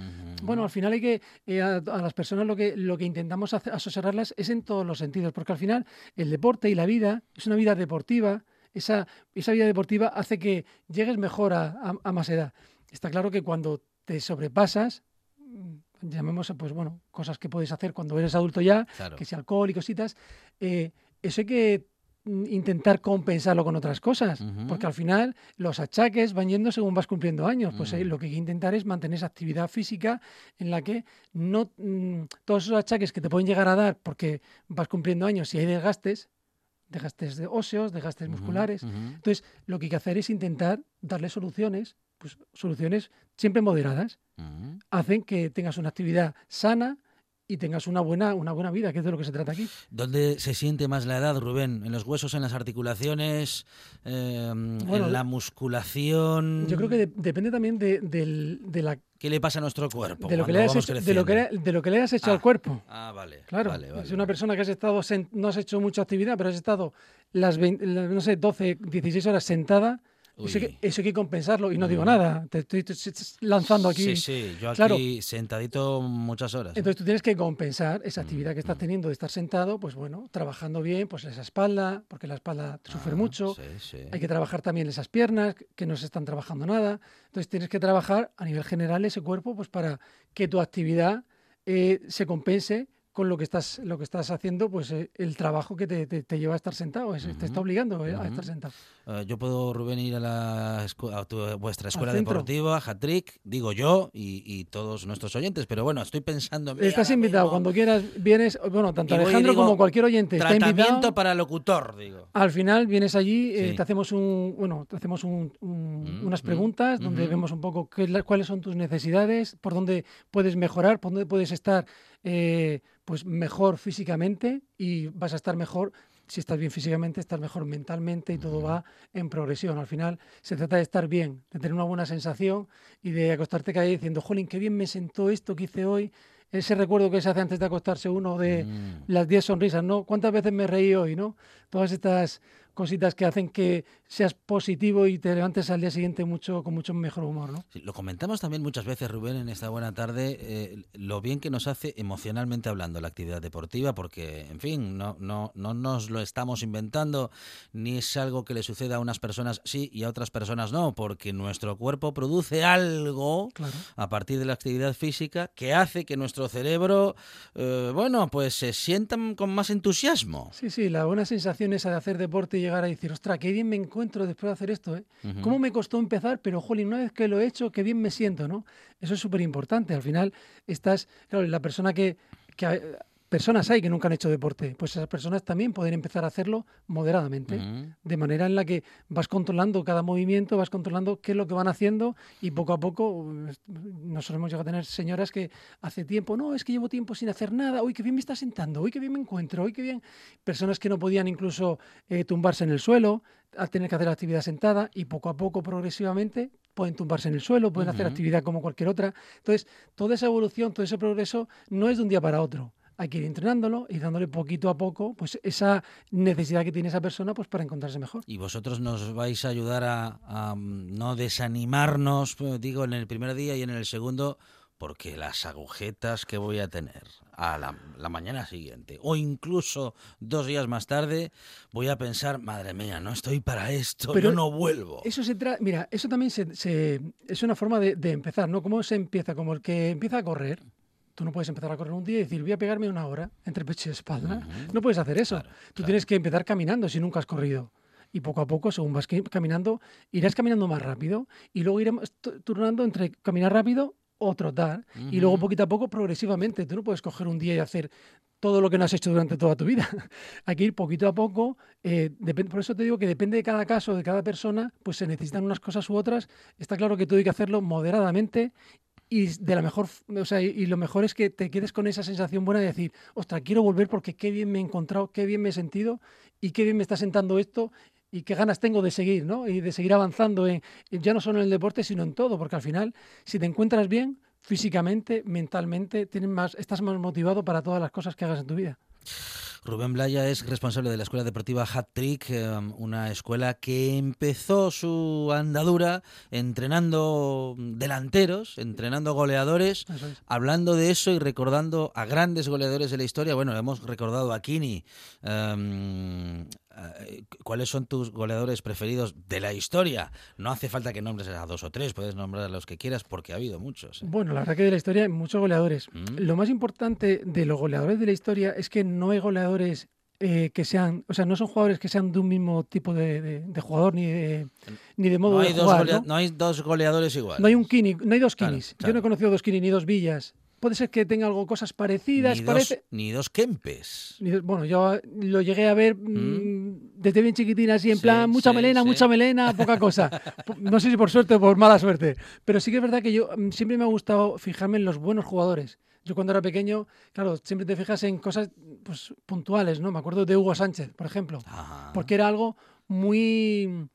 Bueno, al final hay que, eh, a, las personas lo que, lo que intentamos asesorarlas es en todos los sentidos, porque al final el deporte y la vida es una vida deportiva, esa, esa vida deportiva hace que llegues mejor a, más edad. Está claro que cuando te sobrepasas, mm, llamemos, pues bueno, cosas que puedes hacer cuando eres adulto ya, que sea alcohol y cositas, eh, eso hay que intentar compensarlo con otras cosas, porque al final los achaques van yendo según vas cumpliendo años. Pues eh, lo que hay que intentar es mantener esa actividad física en la que no mm, todos esos achaques que te pueden llegar a dar porque vas cumpliendo años y hay desgastes, desgastes de óseos, desgastes musculares. Entonces, lo que hay que hacer es intentar darle soluciones, pues soluciones siempre moderadas. Hacen que tengas una actividad sana, y tengas una buena, una buena vida, que es de lo que se trata aquí. ¿Dónde se siente más la edad, Rubén? ¿En los huesos, en las articulaciones, em, en la musculación? Yo creo que depende también de, la... ¿Qué le pasa a nuestro cuerpo? De lo, que le, has hecho, de lo, que le has hecho al ah, cuerpo. Ah, vale. Claro, es una persona que has estado, no has hecho mucha actividad, pero has estado las, no sé, 12, 16 horas sentada eso hay, que, compensarlo y no digo mm. nada, te estoy, lanzando aquí. Sí, sí, yo aquí sentadito muchas horas. ¿eh? Entonces tú tienes que compensar esa actividad que estás mm. teniendo de estar sentado, pues bueno, trabajando bien, pues esa espalda, porque la espalda sufre ah, mucho. Hay que trabajar también esas piernas que no se están trabajando nada. Entonces tienes que trabajar a nivel general ese cuerpo, pues para que tu actividad eh, se compense con lo que estás, lo que estás haciendo, pues eh, el trabajo que te, lleva a estar sentado, te está obligando eh, a estar sentado. Eh, yo puedo, Rubén, ir a, la vuestra escuela deportiva, Hatrick, digo yo, y, todos nuestros oyentes, pero bueno, estoy pensando... Estás invitado, cuando quieras vienes, bueno, tanto Alejandro como cualquier oyente está invitado. para locutor, digo. Al final vienes allí, te hacemos un, bueno, te hacemos unas preguntas donde vemos un poco qué, cuáles son tus necesidades, por dónde puedes mejorar, por dónde puedes estar eh, pues mejor físicamente y vas a estar mejor si estás bien físicamente, estás mejor mentalmente y todo va en progresión. Al final se trata de estar bien, de tener una buena sensación y de acostarte cada día diciendo, jolín, qué bien me sentó esto que hice hoy. Ese recuerdo que se hace antes de acostarse uno de mm. las 10 sonrisas, ¿no? ¿Cuántas veces me reí hoy, no? Todas estas cositas que hacen que seas positivo y te levantes al día siguiente mucho con mucho mejor humor. ¿no? lo comentamos también muchas veces, Rubén, en esta buena tarde, eh, lo bien que nos hace emocionalmente hablando la actividad deportiva, porque, en fin, no, no, no nos lo estamos inventando, ni es algo que le suceda a unas personas sí y a otras personas no, porque nuestro cuerpo produce algo a partir de la actividad física que hace que nuestro cerebro, eh, bueno, pues se sienta con más entusiasmo. Sí, sí, la buena sensación esa de hacer deporte y llegar a decir, ostras, qué bien me encuentro después de hacer esto, ¿eh? ¿Cómo me costó empezar? Pero, jolín, una vez que lo he hecho, qué bien me siento, ¿no? Eso es súper importante. Al final, estás, claro, la persona que, que personas hay que nunca han hecho deporte, pues esas personas también pueden empezar a hacerlo moderadamente, de manera en la que vas controlando cada movimiento, vas controlando qué es lo que van haciendo y poco a poco nosotros hemos llegado a tener señoras que hace tiempo, no, es que llevo tiempo sin hacer nada, uy, qué bien me está sentando, uy, qué bien me encuentro, uy, qué bien. Personas que no podían incluso eh, tumbarse en el suelo, al tener que hacer actividad sentada y poco a poco, progresivamente, pueden tumbarse en el suelo, pueden hacer actividad como cualquier otra. Entonces, toda esa evolución, todo ese progreso no es de un día para otro hay que ir entrenándolo y dándole poquito a poco pues esa necesidad que tiene esa persona pues para encontrarse mejor. Y vosotros nos vais a ayudar a, no desanimarnos, pues, digo, en el primer día y en el segundo, porque las agujetas que voy a tener a la, mañana siguiente o incluso dos días más tarde voy a pensar, madre mía, no estoy para esto, Pero yo no vuelvo. Eso se mira, eso también se, es una forma de, de, empezar, ¿no? ¿Cómo se empieza? Como el que empieza a correr Tú no puedes empezar a correr un día y decir, voy a pegarme una hora entre pecho y espalda. No puedes hacer eso. Tú tienes que empezar caminando si nunca has corrido. y poco a poco, según vas caminando, irás caminando más rápido y luego iremos turnando entre caminar rápido o trotar. Y luego poquito a poco, progresivamente. Tú no puedes coger un día y hacer todo lo que no has hecho durante toda tu vida. [LAUGHS] Hay que ir poquito a poco. Eh, por eso te digo que depende de cada caso, de cada persona, pues se necesitan unas cosas u otras. Está claro que todo hay que hacerlo moderadamente y de la mejor, o sea, y, lo mejor es que te quedes con esa sensación buena de decir, ostras, quiero volver porque qué bien me he encontrado, qué bien me he sentido y qué bien me está sentando esto y qué ganas tengo de seguir, ¿no? Y de seguir avanzando en, ya no solo en el deporte, sino en todo, porque al final, si te encuentras bien, físicamente, mentalmente, tienes más, estás más motivado para todas las cosas que hagas en tu vida. Rubén Blaya es responsable de la Escuela Deportiva Hat Trick, em, una escuela que empezó su andadura entrenando delanteros, entrenando goleadores, hablando de eso y recordando a grandes goleadores de la historia. Bueno, hemos recordado a Kini, em, ¿cuáles son tus goleadores preferidos de la historia? No hace falta que nombres a dos o tres, puedes nombrar a los que quieras porque ha habido muchos. ¿eh? Bueno, la verdad que de la historia hay muchos goleadores. Mm. Lo más importante de los goleadores de la historia es que no hay goleadores eh, que sean, o sea, no son jugadores que sean de un mismo tipo de, jugador ni de, ni de modo no de jugar. ¿no? hay dos goleadores iguales. No hay un Kini, no hay dos Kinis. Yo no he conocido dos Kini ni dos Villas puede ser que tenga algo cosas parecidas. Ni, parece... dos, ni dos Kempes. bueno, yo lo llegué a ver mm, mm desde bien chiquitina, así en plan, mucha melena, mucha melena, poca cosa. no sé si por suerte o por mala suerte. Pero sí que es verdad que yo mm, siempre me ha gustado fijarme en los buenos jugadores. Yo cuando era pequeño, claro, siempre te fijas en cosas pues, puntuales, ¿no? Me acuerdo de Hugo Sánchez, por ejemplo, porque era algo muy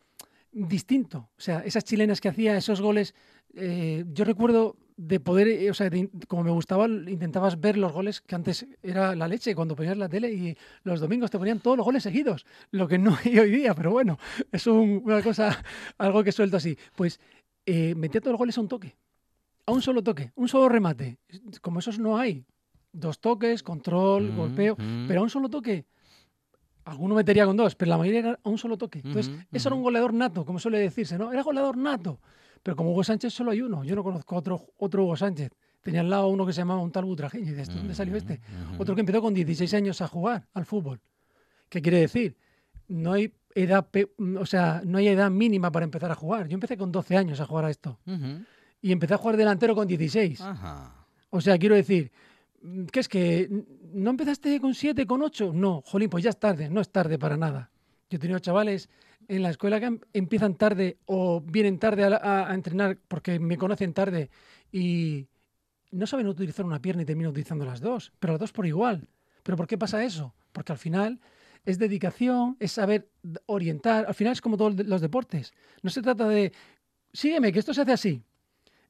distinto. O sea, esas chilenas que hacía, esos goles. Eh, yo recuerdo de poder, eh, o sea, como me gustaba, intentabas ver los goles que antes era la leche cuando ponías la tele y los domingos te ponían todos los goles seguidos, lo que no [LAUGHS] hay hoy día, pero bueno, es una cosa, [LAUGHS] algo que suelto así. Pues eh, metía todos los goles a un toque, a un solo toque, un solo remate. Como esos no hay. Dos toques, control, mm, golpeo, mm. pero a un solo toque. Alguno metería con dos, pero la mayoría era a un solo toque. Entonces, eso era un goleador nato, como suele decirse, ¿no? Era goleador nato. Pero como Hugo Sánchez solo hay uno. Yo no conozco otro, otro Hugo Sánchez. Tenía al lado uno que se llamaba un tal Butrajín. Y dices, ¿dónde salió este? Otro que empezó con 16 años a jugar al fútbol. ¿Qué quiere decir? No hay edad, o sea, no hay edad mínima para empezar a jugar. Yo empecé con 12 años a jugar a esto. Y empecé a jugar delantero con 16. O sea, quiero decir, ¿qué es que no empezaste con 7, con 8? No, jolín, pues ya es tarde. No es tarde para nada. Yo he tenido chavales en la escuela que empiezan tarde o vienen tarde a, entrenar porque me conocen tarde y no saben utilizar una pierna y terminan utilizando las dos, pero las dos por igual. ¿Pero por qué pasa eso? Porque al final es dedicación, es saber orientar. Al final es como todos los deportes. No se trata de, sígueme, que esto se hace así.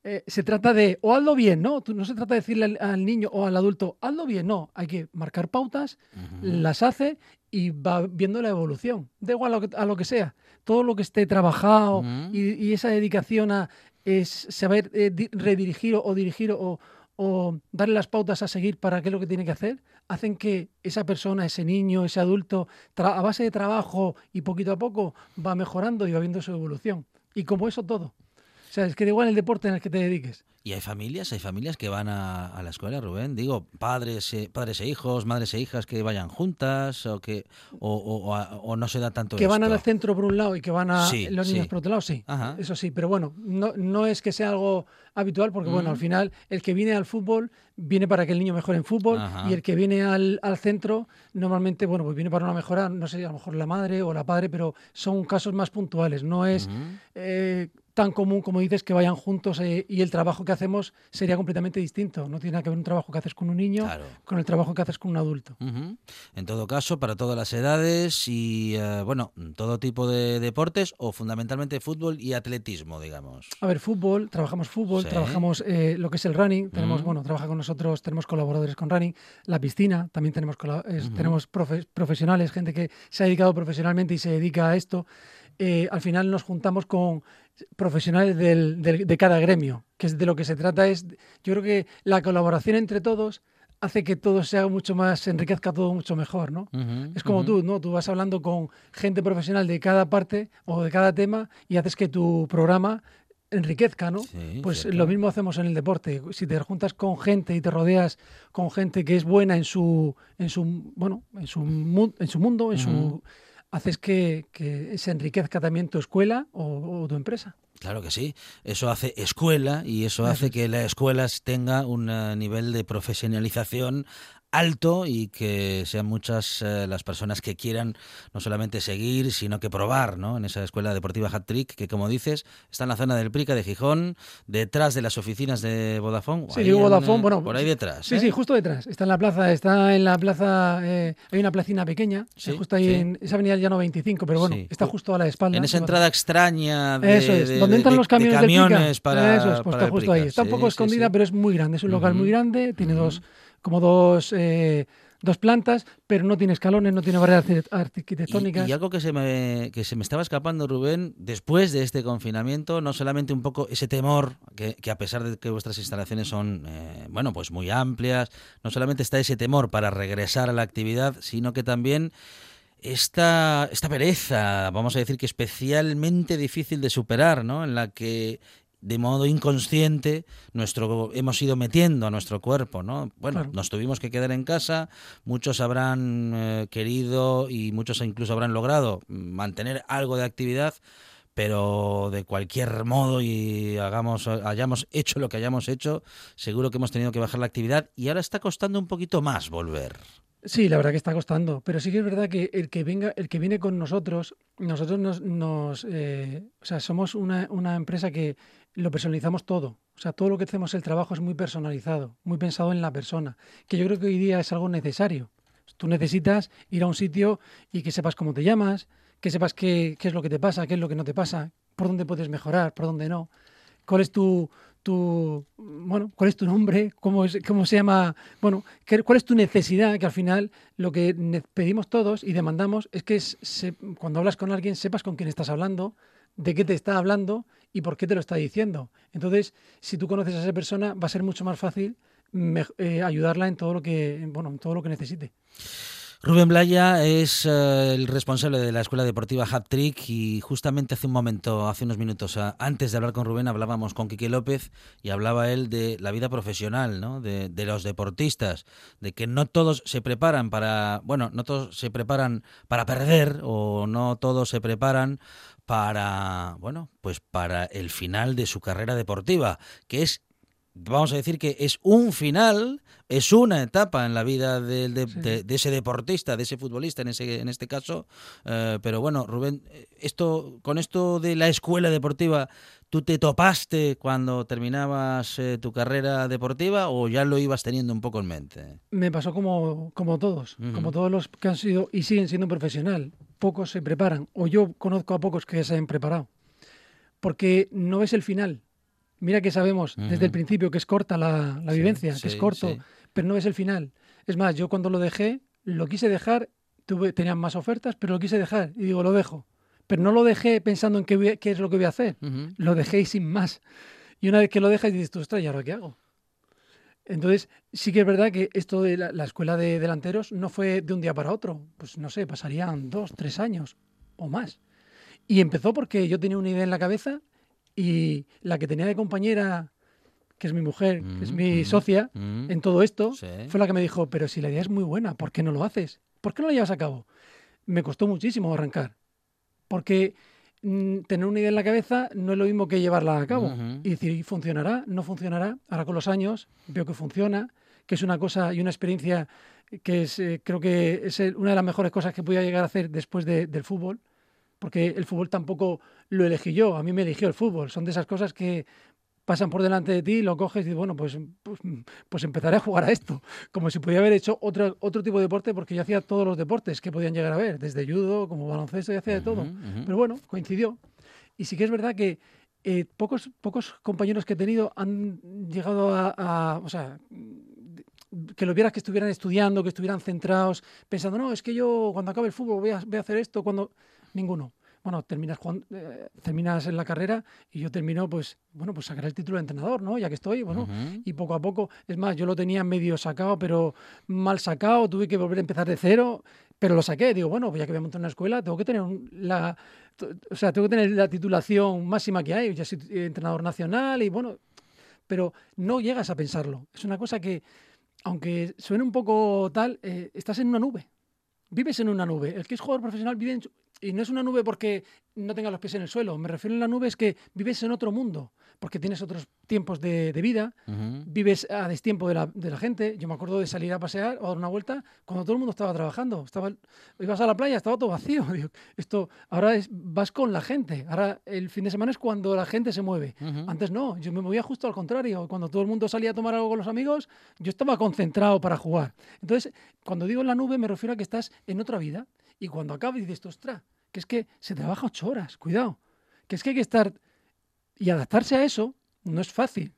Eh, se trata de, o hazlo bien, ¿no? No se trata de decirle al, niño o al adulto, hazlo bien, no. Hay que marcar pautas, las hace y va viendo la evolución. Da igual a lo que, sea. Todo lo que esté trabajado y, esa dedicación a es saber eh, redirigir o, dirigir o, o, darle las pautas a seguir para qué es lo que tiene que hacer, hacen que esa persona, ese niño, ese adulto, a base de trabajo y poquito a poco va mejorando y va viendo su evolución. Y como eso todo. O sea, es que da igual el deporte en el que te dediques. ¿Y hay familias? ¿Hay familias que van a, la escuela, Rubén? Digo, padres, eh, padres e hijos, madres e hijas que vayan juntas o que o, no se da tanto Que van al centro por un lado y que van a los niños por otro lado, sí. Eso sí, pero bueno, no, no es que sea algo habitual porque, bueno, al final el que viene al fútbol viene para que el niño mejore en fútbol y el que viene al, al, centro normalmente, bueno, pues viene para una mejora, no sé, a lo mejor la madre o la padre, pero son casos más puntuales. No es tan común como dices que vayan juntos eh, y el trabajo que hacemos sería completamente distinto. No tiene nada que ver un trabajo que haces con un niño con el trabajo que haces con un adulto. En todo caso, para todas las edades y, eh, bueno, todo tipo de deportes o fundamentalmente fútbol y atletismo, digamos. A ver, fútbol, trabajamos fútbol, trabajamos eh, lo que es el running, tenemos, bueno, trabaja con nosotros, tenemos colaboradores con running, la piscina, también tenemos, tenemos profesionales, gente que se ha dedicado profesionalmente y se dedica a esto. Al final nos juntamos con profesionales de cada gremio, que es de lo que se trata es, yo creo que la colaboración entre todos hace que todo sea mucho más, se enriquezca todo mucho mejor, ¿no? es como tú, ¿no? Tú vas hablando con gente profesional de cada parte o de cada tema y haces que tu programa enriquezca, ¿no? pues lo mismo hacemos en el deporte. Si te juntas con gente y te rodeas con gente que es buena en su, en su, bueno, en su, en su mundo, en su haces que, se enriquezca también tu escuela o, tu empresa. Claro que sí, eso hace escuela y eso hace que la escuela tenga un eh, nivel de profesionalización alto y que sean muchas eh, las personas que quieran no solamente seguir, sino que probar ¿no? en esa escuela deportiva Hat Trick, que como dices, está en la zona del Prica de Gijón, detrás de las oficinas de Vodafone. Sí, Vodafone, eh, bueno. Por ahí detrás. Sí, sí, ¿eh? justo detrás. Está en la plaza, está en la plaza, hay una placina pequeña, justo ahí en esa avenida Llano 25, pero bueno, está justo a la espalda. En esa entrada extraña de, Eso es, donde entran los camiones, camiones para, Eso es, pues está justo ahí. Está un poco escondida, pero es muy grande, es un local muy grande, tiene dos como dos dos plantas, pero no tiene escalones, no tiene barreras arquitectónicas. Y, algo que se, me, que se me estaba escapando, Rubén, después de este confinamiento, no solamente un poco ese temor, que, a pesar de que vuestras instalaciones son, eh, bueno, pues muy amplias, no solamente está ese temor para regresar a la actividad, sino que también esta, esta pereza, vamos a decir que especialmente difícil de superar, ¿no? En la que de modo inconsciente nuestro hemos ido metiendo a nuestro cuerpo, ¿no? Bueno, nos tuvimos que quedar en casa, muchos habrán eh, querido y muchos incluso habrán logrado mantener algo de actividad, pero de cualquier modo y hagamos hayamos hecho lo que hayamos hecho, seguro que hemos tenido que bajar la actividad y ahora está costando un poquito más volver. Sí, la verdad que está costando, pero sí que es verdad que el que venga, el que viene con nosotros, nosotros nos, nos eh, o sea, somos una, una empresa que lo personalizamos todo. O sea, todo lo que hacemos el trabajo es muy personalizado, muy pensado en la persona, que yo creo que hoy día es algo necesario. Tú necesitas ir a un sitio y que sepas cómo te llamas, que sepas qué, qué es lo que te pasa, qué es lo que no te pasa, por dónde puedes mejorar, por dónde no, cuál es tu, tu bueno, cuál es tu nombre, cómo, es, cómo se llama, bueno, cuál es tu necesidad, que al final lo que pedimos todos y demandamos es que se, cuando hablas con alguien sepas con quién estás hablando, de qué te está hablando y por qué te lo está diciendo. Entonces, si tú conoces a esa persona, va a ser mucho más fácil eh, ayudarla en todo lo que, bueno, en todo lo que necesite. Rubén Blaya es eh, el responsable de la Escuela Deportiva Hat Trick y justamente hace un momento, hace unos minutos, antes de hablar con Rubén, hablábamos con Quique López y hablaba él de la vida profesional, ¿no? de, de los deportistas, de que no todos se preparan para, bueno, no todos se preparan para perder o no todos se preparan para, bueno, pues para el final de su carrera deportiva, que es vamos a decir que es un final, es una etapa en la vida de, ese deportista, de ese futbolista en, ese, en este caso. Eh, pero bueno, Rubén, esto, con esto de la escuela deportiva, ¿tú te topaste cuando terminabas eh, tu carrera deportiva o ya lo ibas teniendo un poco en mente? Me pasó como, como todos, como todos los que han sido y siguen siendo profesional. Pocos se preparan, o yo conozco a pocos que se han preparado, porque no es el final Mira que sabemos desde el principio que es corta la, vivencia, que es corto, pero no es el final. Es más, yo cuando lo dejé, lo quise dejar, tuve, tenían más ofertas, pero lo quise dejar y digo, lo dejo. Pero no lo dejé pensando en qué, qué es lo que voy a hacer. Lo dejé sin más. Y una vez que lo dejas, dices, tú, ostras, ¿y ahora qué hago? Entonces, sí que es verdad que esto de la, la, escuela de delanteros no fue de un día para otro. Pues no sé, pasarían dos, tres años o más. Y empezó porque yo tenía una idea en la cabeza y la que tenía de compañera, que es mi mujer, que es mi socia en todo esto, fue la que me dijo, pero si la idea es muy buena, ¿por qué no lo haces? ¿Por qué no la llevas a cabo? Me costó muchísimo arrancar, porque mm, tener una idea en la cabeza no es lo mismo que llevarla a cabo. Y decir, ¿funcionará? ¿No funcionará? Ahora con los años veo que funciona, que es una cosa y una experiencia que es, eh, creo que es una de las mejores cosas que podía llegar a hacer después del fútbol porque el fútbol tampoco lo elegí yo, a mí me eligió el fútbol. Son de esas cosas que pasan por delante de ti, lo coges y dices, bueno, pues, pues, pues, empezaré a jugar a esto, [LAUGHS] como si pudiera haber hecho otro, otro tipo de deporte, porque yo hacía todos los deportes que podían llegar a ver, desde judo, como baloncesto, y hacía de todo. Pero bueno, coincidió. Y sí que es verdad que eh, pocos, pocos compañeros que he tenido han llegado a, o sea, que lo vieras que estuvieran estudiando, que estuvieran centrados, pensando, no, es que yo cuando acabe el fútbol voy a, voy a hacer esto, cuando ninguno. Bueno, terminas, eh, terminas en la carrera y yo termino, pues, bueno, pues sacar el título de entrenador, ¿no? Ya que estoy, bueno, y poco a poco, es más, yo lo tenía medio sacado, pero mal sacado, tuve que volver a empezar de cero, pero lo saqué, digo, bueno, pues ya que voy a montar una escuela, tengo que tener la, o sea, tengo que tener la titulación máxima que hay, ya soy entrenador nacional y bueno, pero no llegas a pensarlo. Es una cosa que, aunque suene un poco tal, eh, estás en una nube vives en una nube. El que es jugador profesional vive en, y no es una nube porque no tenga los pies en el suelo. Me refiero a la nube es que vives en otro mundo, porque tienes otros tiempos de, vida, vives a destiempo de la, de la, gente. Yo me acuerdo de salir a pasear o a dar una vuelta cuando todo el mundo estaba trabajando. Estaba, ibas a la playa, estaba todo vacío. [LAUGHS] esto, ahora es, vas con la gente. Ahora el fin de semana es cuando la gente se mueve. Antes no, yo me movía justo al contrario. Cuando todo el mundo salía a tomar algo con los amigos, yo estaba concentrado para jugar. Entonces, cuando digo en la nube me refiero a que estás en otra vida. Y cuando acabas dices, ostras, que es que se trabaja ocho horas, cuidado. Que es que hay que estar y adaptarse a eso no es fácil.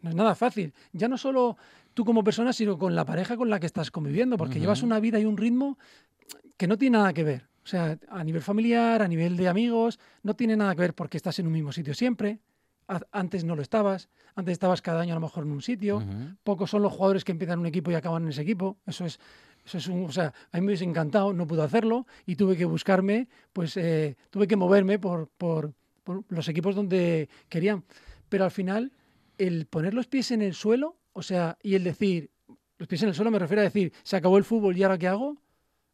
No es nada fácil. Ya no solo tú como persona, sino con la pareja con la que estás conviviendo, porque llevas una vida y un ritmo que no tiene nada que ver. O sea, a nivel familiar, a nivel de amigos, no tiene nada que ver porque estás en un mismo sitio siempre. Antes no lo estabas, antes estabas cada año a lo mejor en un sitio. Pocos son los jugadores que empiezan un equipo y acaban en ese equipo. Eso es, eso es un, o sea, a mí me hubiese encantado, no pude hacerlo y tuve que buscarme, pues eh, tuve que moverme por, por, los equipos donde querían. Pero al final, el poner los pies en el suelo, o sea, y el decir, los pies en el suelo me refiero a decir, se acabó el fútbol y ahora qué hago,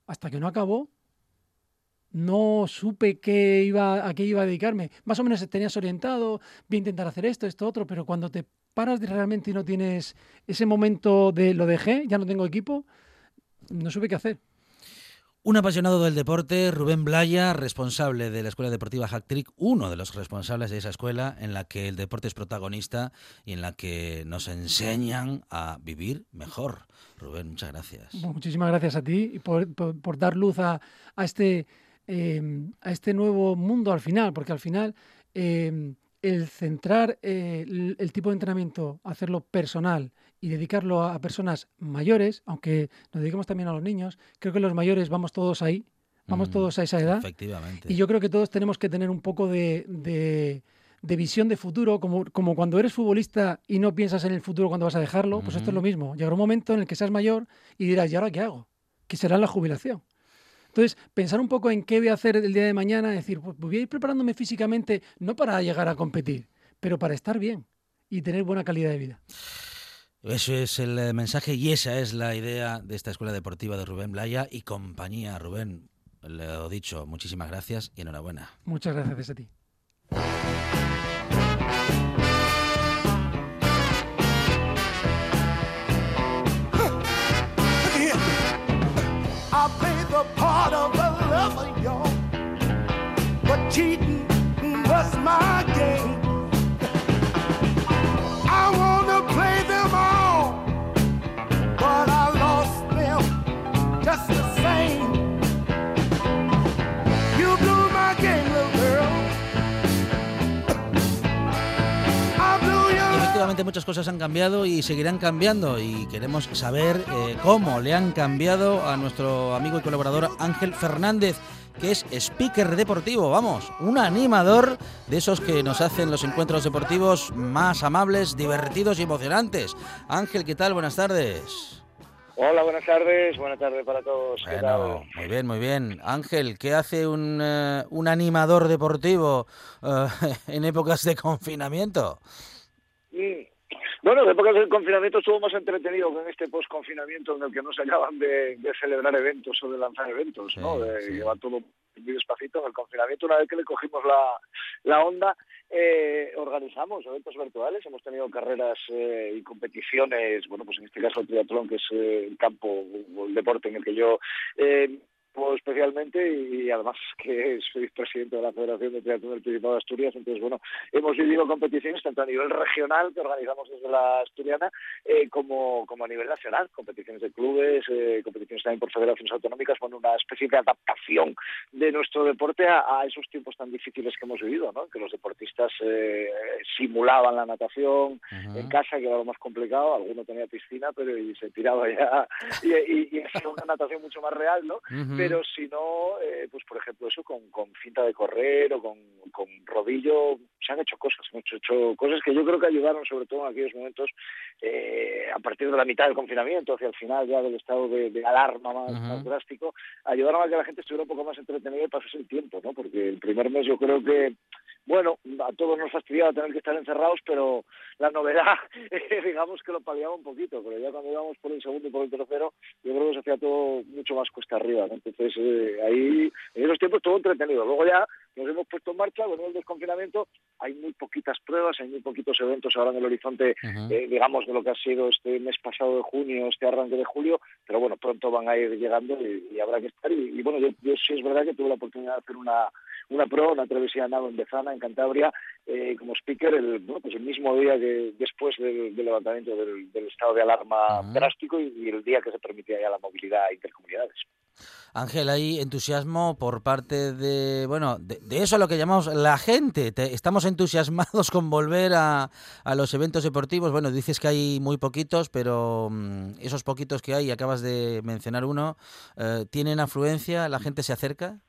hasta que no acabó, no supe qué iba, a qué iba a dedicarme. Más o menos tenías orientado, voy intentar hacer esto, esto, otro, pero cuando te paras realmente y no tienes ese momento de lo dejé, ya no tengo equipo, no supe qué hacer. Un apasionado del deporte, Rubén Blaya, responsable de la Escuela Deportiva Hacktrick, uno de los responsables de esa escuela en la que el deporte es protagonista y en la que nos enseñan a vivir mejor. Rubén, muchas gracias. muchísimas gracias a ti por, por, dar luz a, a este, eh, a este nuevo mundo al final, porque al final eh, el centrar eh, el, tipo de entrenamiento, hacerlo personal y dedicarlo a, personas mayores, aunque nos dediquemos también a los niños, creo que los mayores vamos todos ahí, vamos mm, todos a esa edad. Efectivamente. Y yo creo que todos tenemos que tener un poco de, de, visión de futuro, como, como cuando eres futbolista y no piensas en el futuro cuando vas a dejarlo, pues esto es lo mismo. Llegará un momento en el que seas mayor y dirás, ¿y ahora qué hago? Que será la jubilación. Entonces, pensar un poco en qué voy a hacer el día de mañana, decir, pues voy a ir preparándome físicamente, no para llegar a competir, pero para estar bien y tener buena calidad de vida. Eso es el eh, mensaje y esa es la idea de esta escuela deportiva de Rubén Blaya y compañía. Rubén, he dicho, muchísimas gracias y enhorabuena. Muchas gracias a ti. Muchas cosas han cambiado y seguirán cambiando y queremos saber eh, cómo le han cambiado a nuestro amigo y colaborador Ángel Fernández que es speaker deportivo, vamos, un animador de esos que nos hacen los encuentros deportivos más amables, divertidos y emocionantes. Ángel, ¿qué tal? Buenas tardes. Hola, buenas tardes, buenas tardes para todos. Muy bien, muy bien. Ángel, ¿qué hace un, eh, un animador deportivo eh, [LAUGHS] en épocas de confinamiento? Mm, bueno, de épocas del confinamiento estuvo más entretenido que en este post-confinamiento en el que no se acaban de, celebrar eventos o de lanzar eventos, ¿no? Lleva todo muy despacito. En el confinamiento, una vez que le cogimos la, la onda, eh, organizamos eventos virtuales, hemos tenido carreras eh, y competiciones, bueno, pues en este caso el triatlón, que es eh, el campo o el deporte en el que yo eh, especialmente y además [LAUGHS] que soy presidente de la Federación de Triatlón del Principado de Asturias, entonces bueno, hemos vivido competiciones tanto a nivel regional que organizamos desde la Asturiana eh, como, como a nivel nacional, competiciones de clubes, eh, competiciones también por federaciones autonómicas, bueno, una especie de adaptación de nuestro deporte a, esos tiempos tan difíciles que hemos vivido, ¿no? que los deportistas eh, simulaban la natación en casa, que era lo más complicado, alguno tenía piscina, pero y se tiraba ya [LAUGHS] y, y, una natación mucho más real, ¿no? Pero si no, eh, pues por ejemplo eso con, cinta de correr o con, rodillo, se han hecho cosas, se han hecho, cosas que yo creo que ayudaron sobre todo en aquellos momentos eh, a partir de la mitad del confinamiento, hacia el final ya del estado de, alarma más, drástico, ayudaron a que la gente estuviera un poco más entretenida y pasase el tiempo, ¿no? Porque el primer mes yo creo que bueno, a todos nos fastidiaba tener que estar encerrados, pero la novedad, [LAUGHS] digamos que lo paliaba un poquito, pero ya cuando íbamos por el segundo y por el tercero, yo creo que se hacía todo mucho más cuesta arriba, Entonces, eh, ahí, en esos tiempos todo entretenido. Luego ya nos hemos puesto en marcha, con el desconfinamiento, hay muy poquitas pruebas, hay muy poquitos eventos ahora en el horizonte, eh, digamos, de lo que ha sido este mes pasado de junio, este arranque de julio, pero bueno, pronto van a ir llegando y, habrá que estar. Y, bueno, yo, sí es verdad que tuve la oportunidad de hacer una una pro, una travesía nado en Bezana, en Cantabria, eh, como speaker el, bueno, pues el mismo día que después del, levantamiento del, estado de alarma drástico y, el día que se permitía ya la movilidad intercomunidades. Ángel, hay entusiasmo por parte de, bueno, de, eso a lo que llamamos la gente. estamos entusiasmados con volver a, a, los eventos deportivos. Bueno, dices que hay muy poquitos, pero mm, esos poquitos que hay, acabas de mencionar uno, eh, ¿tienen afluencia? ¿La gente se acerca?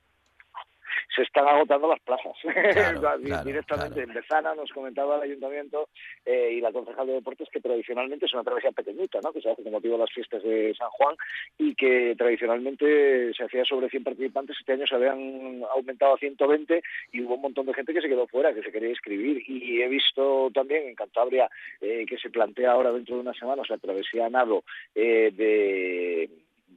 Se están agotando las plazas. [LAUGHS] Directamente en Bezana nos comentaba el ayuntamiento eh, y la concejal de deportes que tradicionalmente es una travesía pequeñita, ¿no? que se hace con motivo de las fiestas de San Juan y que tradicionalmente se hacía sobre 100 participantes. Este año se habían aumentado a 120 y hubo un montón de gente que se quedó fuera, que se quería inscribir. Y he visto también en Cantabria eh, que se plantea ahora dentro de una semana, o sea, travesía nado eh, de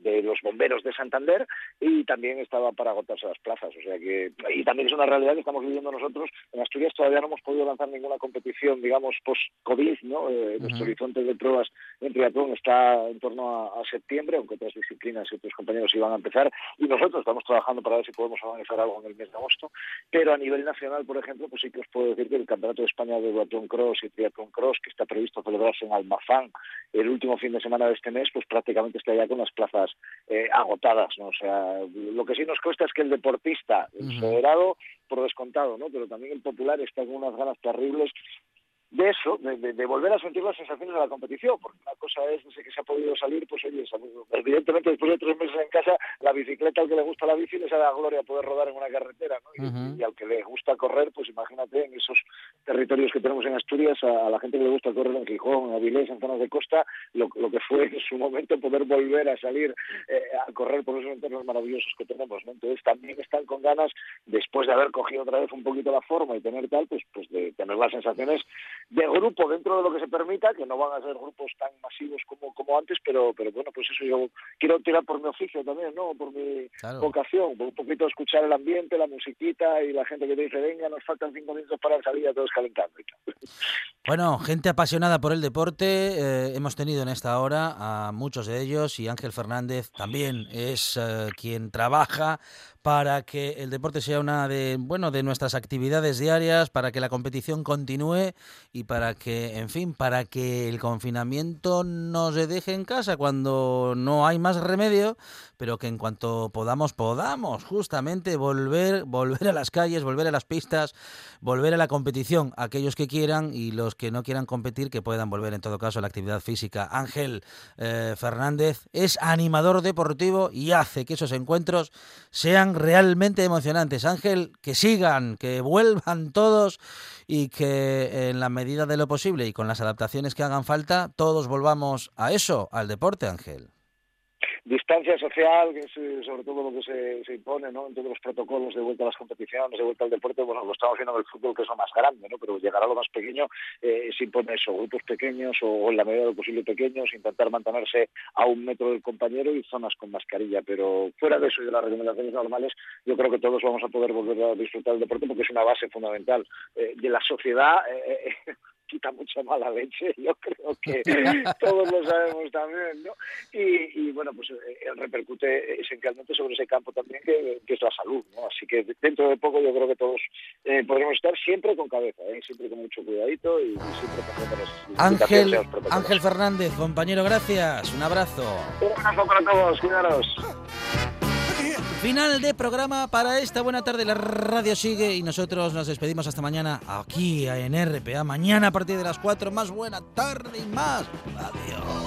de los bomberos de Santander y también estaba para agotarse las plazas. O sea que, y también es una realidad que estamos viviendo nosotros. En Asturias todavía no hemos podido lanzar ninguna competición, digamos, post-COVID, ¿no? Eh, nuestro horizonte de pruebas en triatlón está en torno a, septiembre, aunque otras disciplinas y otros compañeros iban a empezar. Y nosotros estamos trabajando para ver si podemos organizar algo en el mes de agosto. Pero a nivel nacional, por ejemplo, pues sí que os puedo decir que el Campeonato de España de Duatlón Cross y Triatlón Cross, que está previsto celebrarse en Almazán el último fin de semana de este mes, pues prácticamente está ya con las plazas eh, agotadas, ¿no? O sea, lo que sí nos cuesta es que el deportista, el federado, por descontado, ¿no? Pero también el popular está con unas ganas terribles de eso, de, volver a sentir las sensaciones de la competición, porque una cosa es, que se ha podido salir, pues oye, evidentemente después de tres meses en casa, la bicicleta al que le gusta la bici le da gloria poder rodar en una carretera, ¿no? Y, al que le gusta correr, pues imagínate en esos territorios que tenemos en Asturias, a, la gente que le gusta correr en Gijón, en Avilés, en zonas de costa, lo, que fue en su momento poder volver a salir eh, a correr por esos entornos maravillosos que tenemos, ¿no? Entonces también están con ganas, después de haber cogido otra vez un poquito la forma y tener tal, pues, pues de tener las sensaciones de grupo dentro de lo que se permita, que no van a ser grupos tan masivos como, como antes, pero, pero bueno, pues eso yo quiero tirar por mi oficio también, ¿no? Por mi vocación, un poquito escuchar el ambiente, la musiquita y la gente que te dice, venga, nos faltan cinco minutos para salir a todos calentando. Bueno, gente apasionada por el deporte, eh, hemos tenido en esta hora a muchos de ellos y Ángel Fernández también es eh, quien trabaja para que el deporte sea una de, bueno, de nuestras actividades diarias, para que la competición continúe y para que, en fin, para que el confinamiento no se deje en casa cuando no hay más remedio, pero que en cuanto podamos, podamos justamente volver, volver a las calles, volver a las pistas, volver a la competición, aquellos que quieran y los que no quieran competir, que puedan volver en todo caso a la actividad física. Ángel eh, Fernández es animador deportivo y hace que esos encuentros sean realmente emocionantes. Ángel, que sigan, que vuelvan todos y que en la medida de lo posible y con las adaptaciones que hagan falta, todos volvamos a eso, al deporte, Ángel distancia social, que es eh, sobre todo lo que se, impone ¿no? en todos los protocolos de vuelta a las competiciones, de vuelta al deporte, bueno, lo estamos viendo en el fútbol, que es lo más grande, ¿no? pero llegar a lo más pequeño eh, se impone eso, grupos pequeños o en la medida de lo posible pequeños, intentar mantenerse a un metro del compañero y zonas con mascarilla, pero fuera de eso y de las recomendaciones normales, yo creo que todos vamos a poder volver a disfrutar del deporte porque es una base fundamental eh, de la sociedad. Quita mucha mala leche, [LAUGHS] yo creo que [LAUGHS] todos lo sabemos también, ¿no? Y, bueno, pues eh, repercute esencialmente sobre ese campo también que, es la salud, ¿no? Así que dentro de poco yo creo que todos eh, podremos estar siempre con cabeza, ¿eh? siempre con mucho cuidadito y, siempre con las Ángel, Ángel Fernández, compañero, gracias, un abrazo. Un abrazo para todos, cuidaros. Final de programa para esta buena tarde. La radio sigue y nosotros nos despedimos hasta mañana aquí en RPA. Mañana a partir de las 4. Más buena tarde y más. Adiós.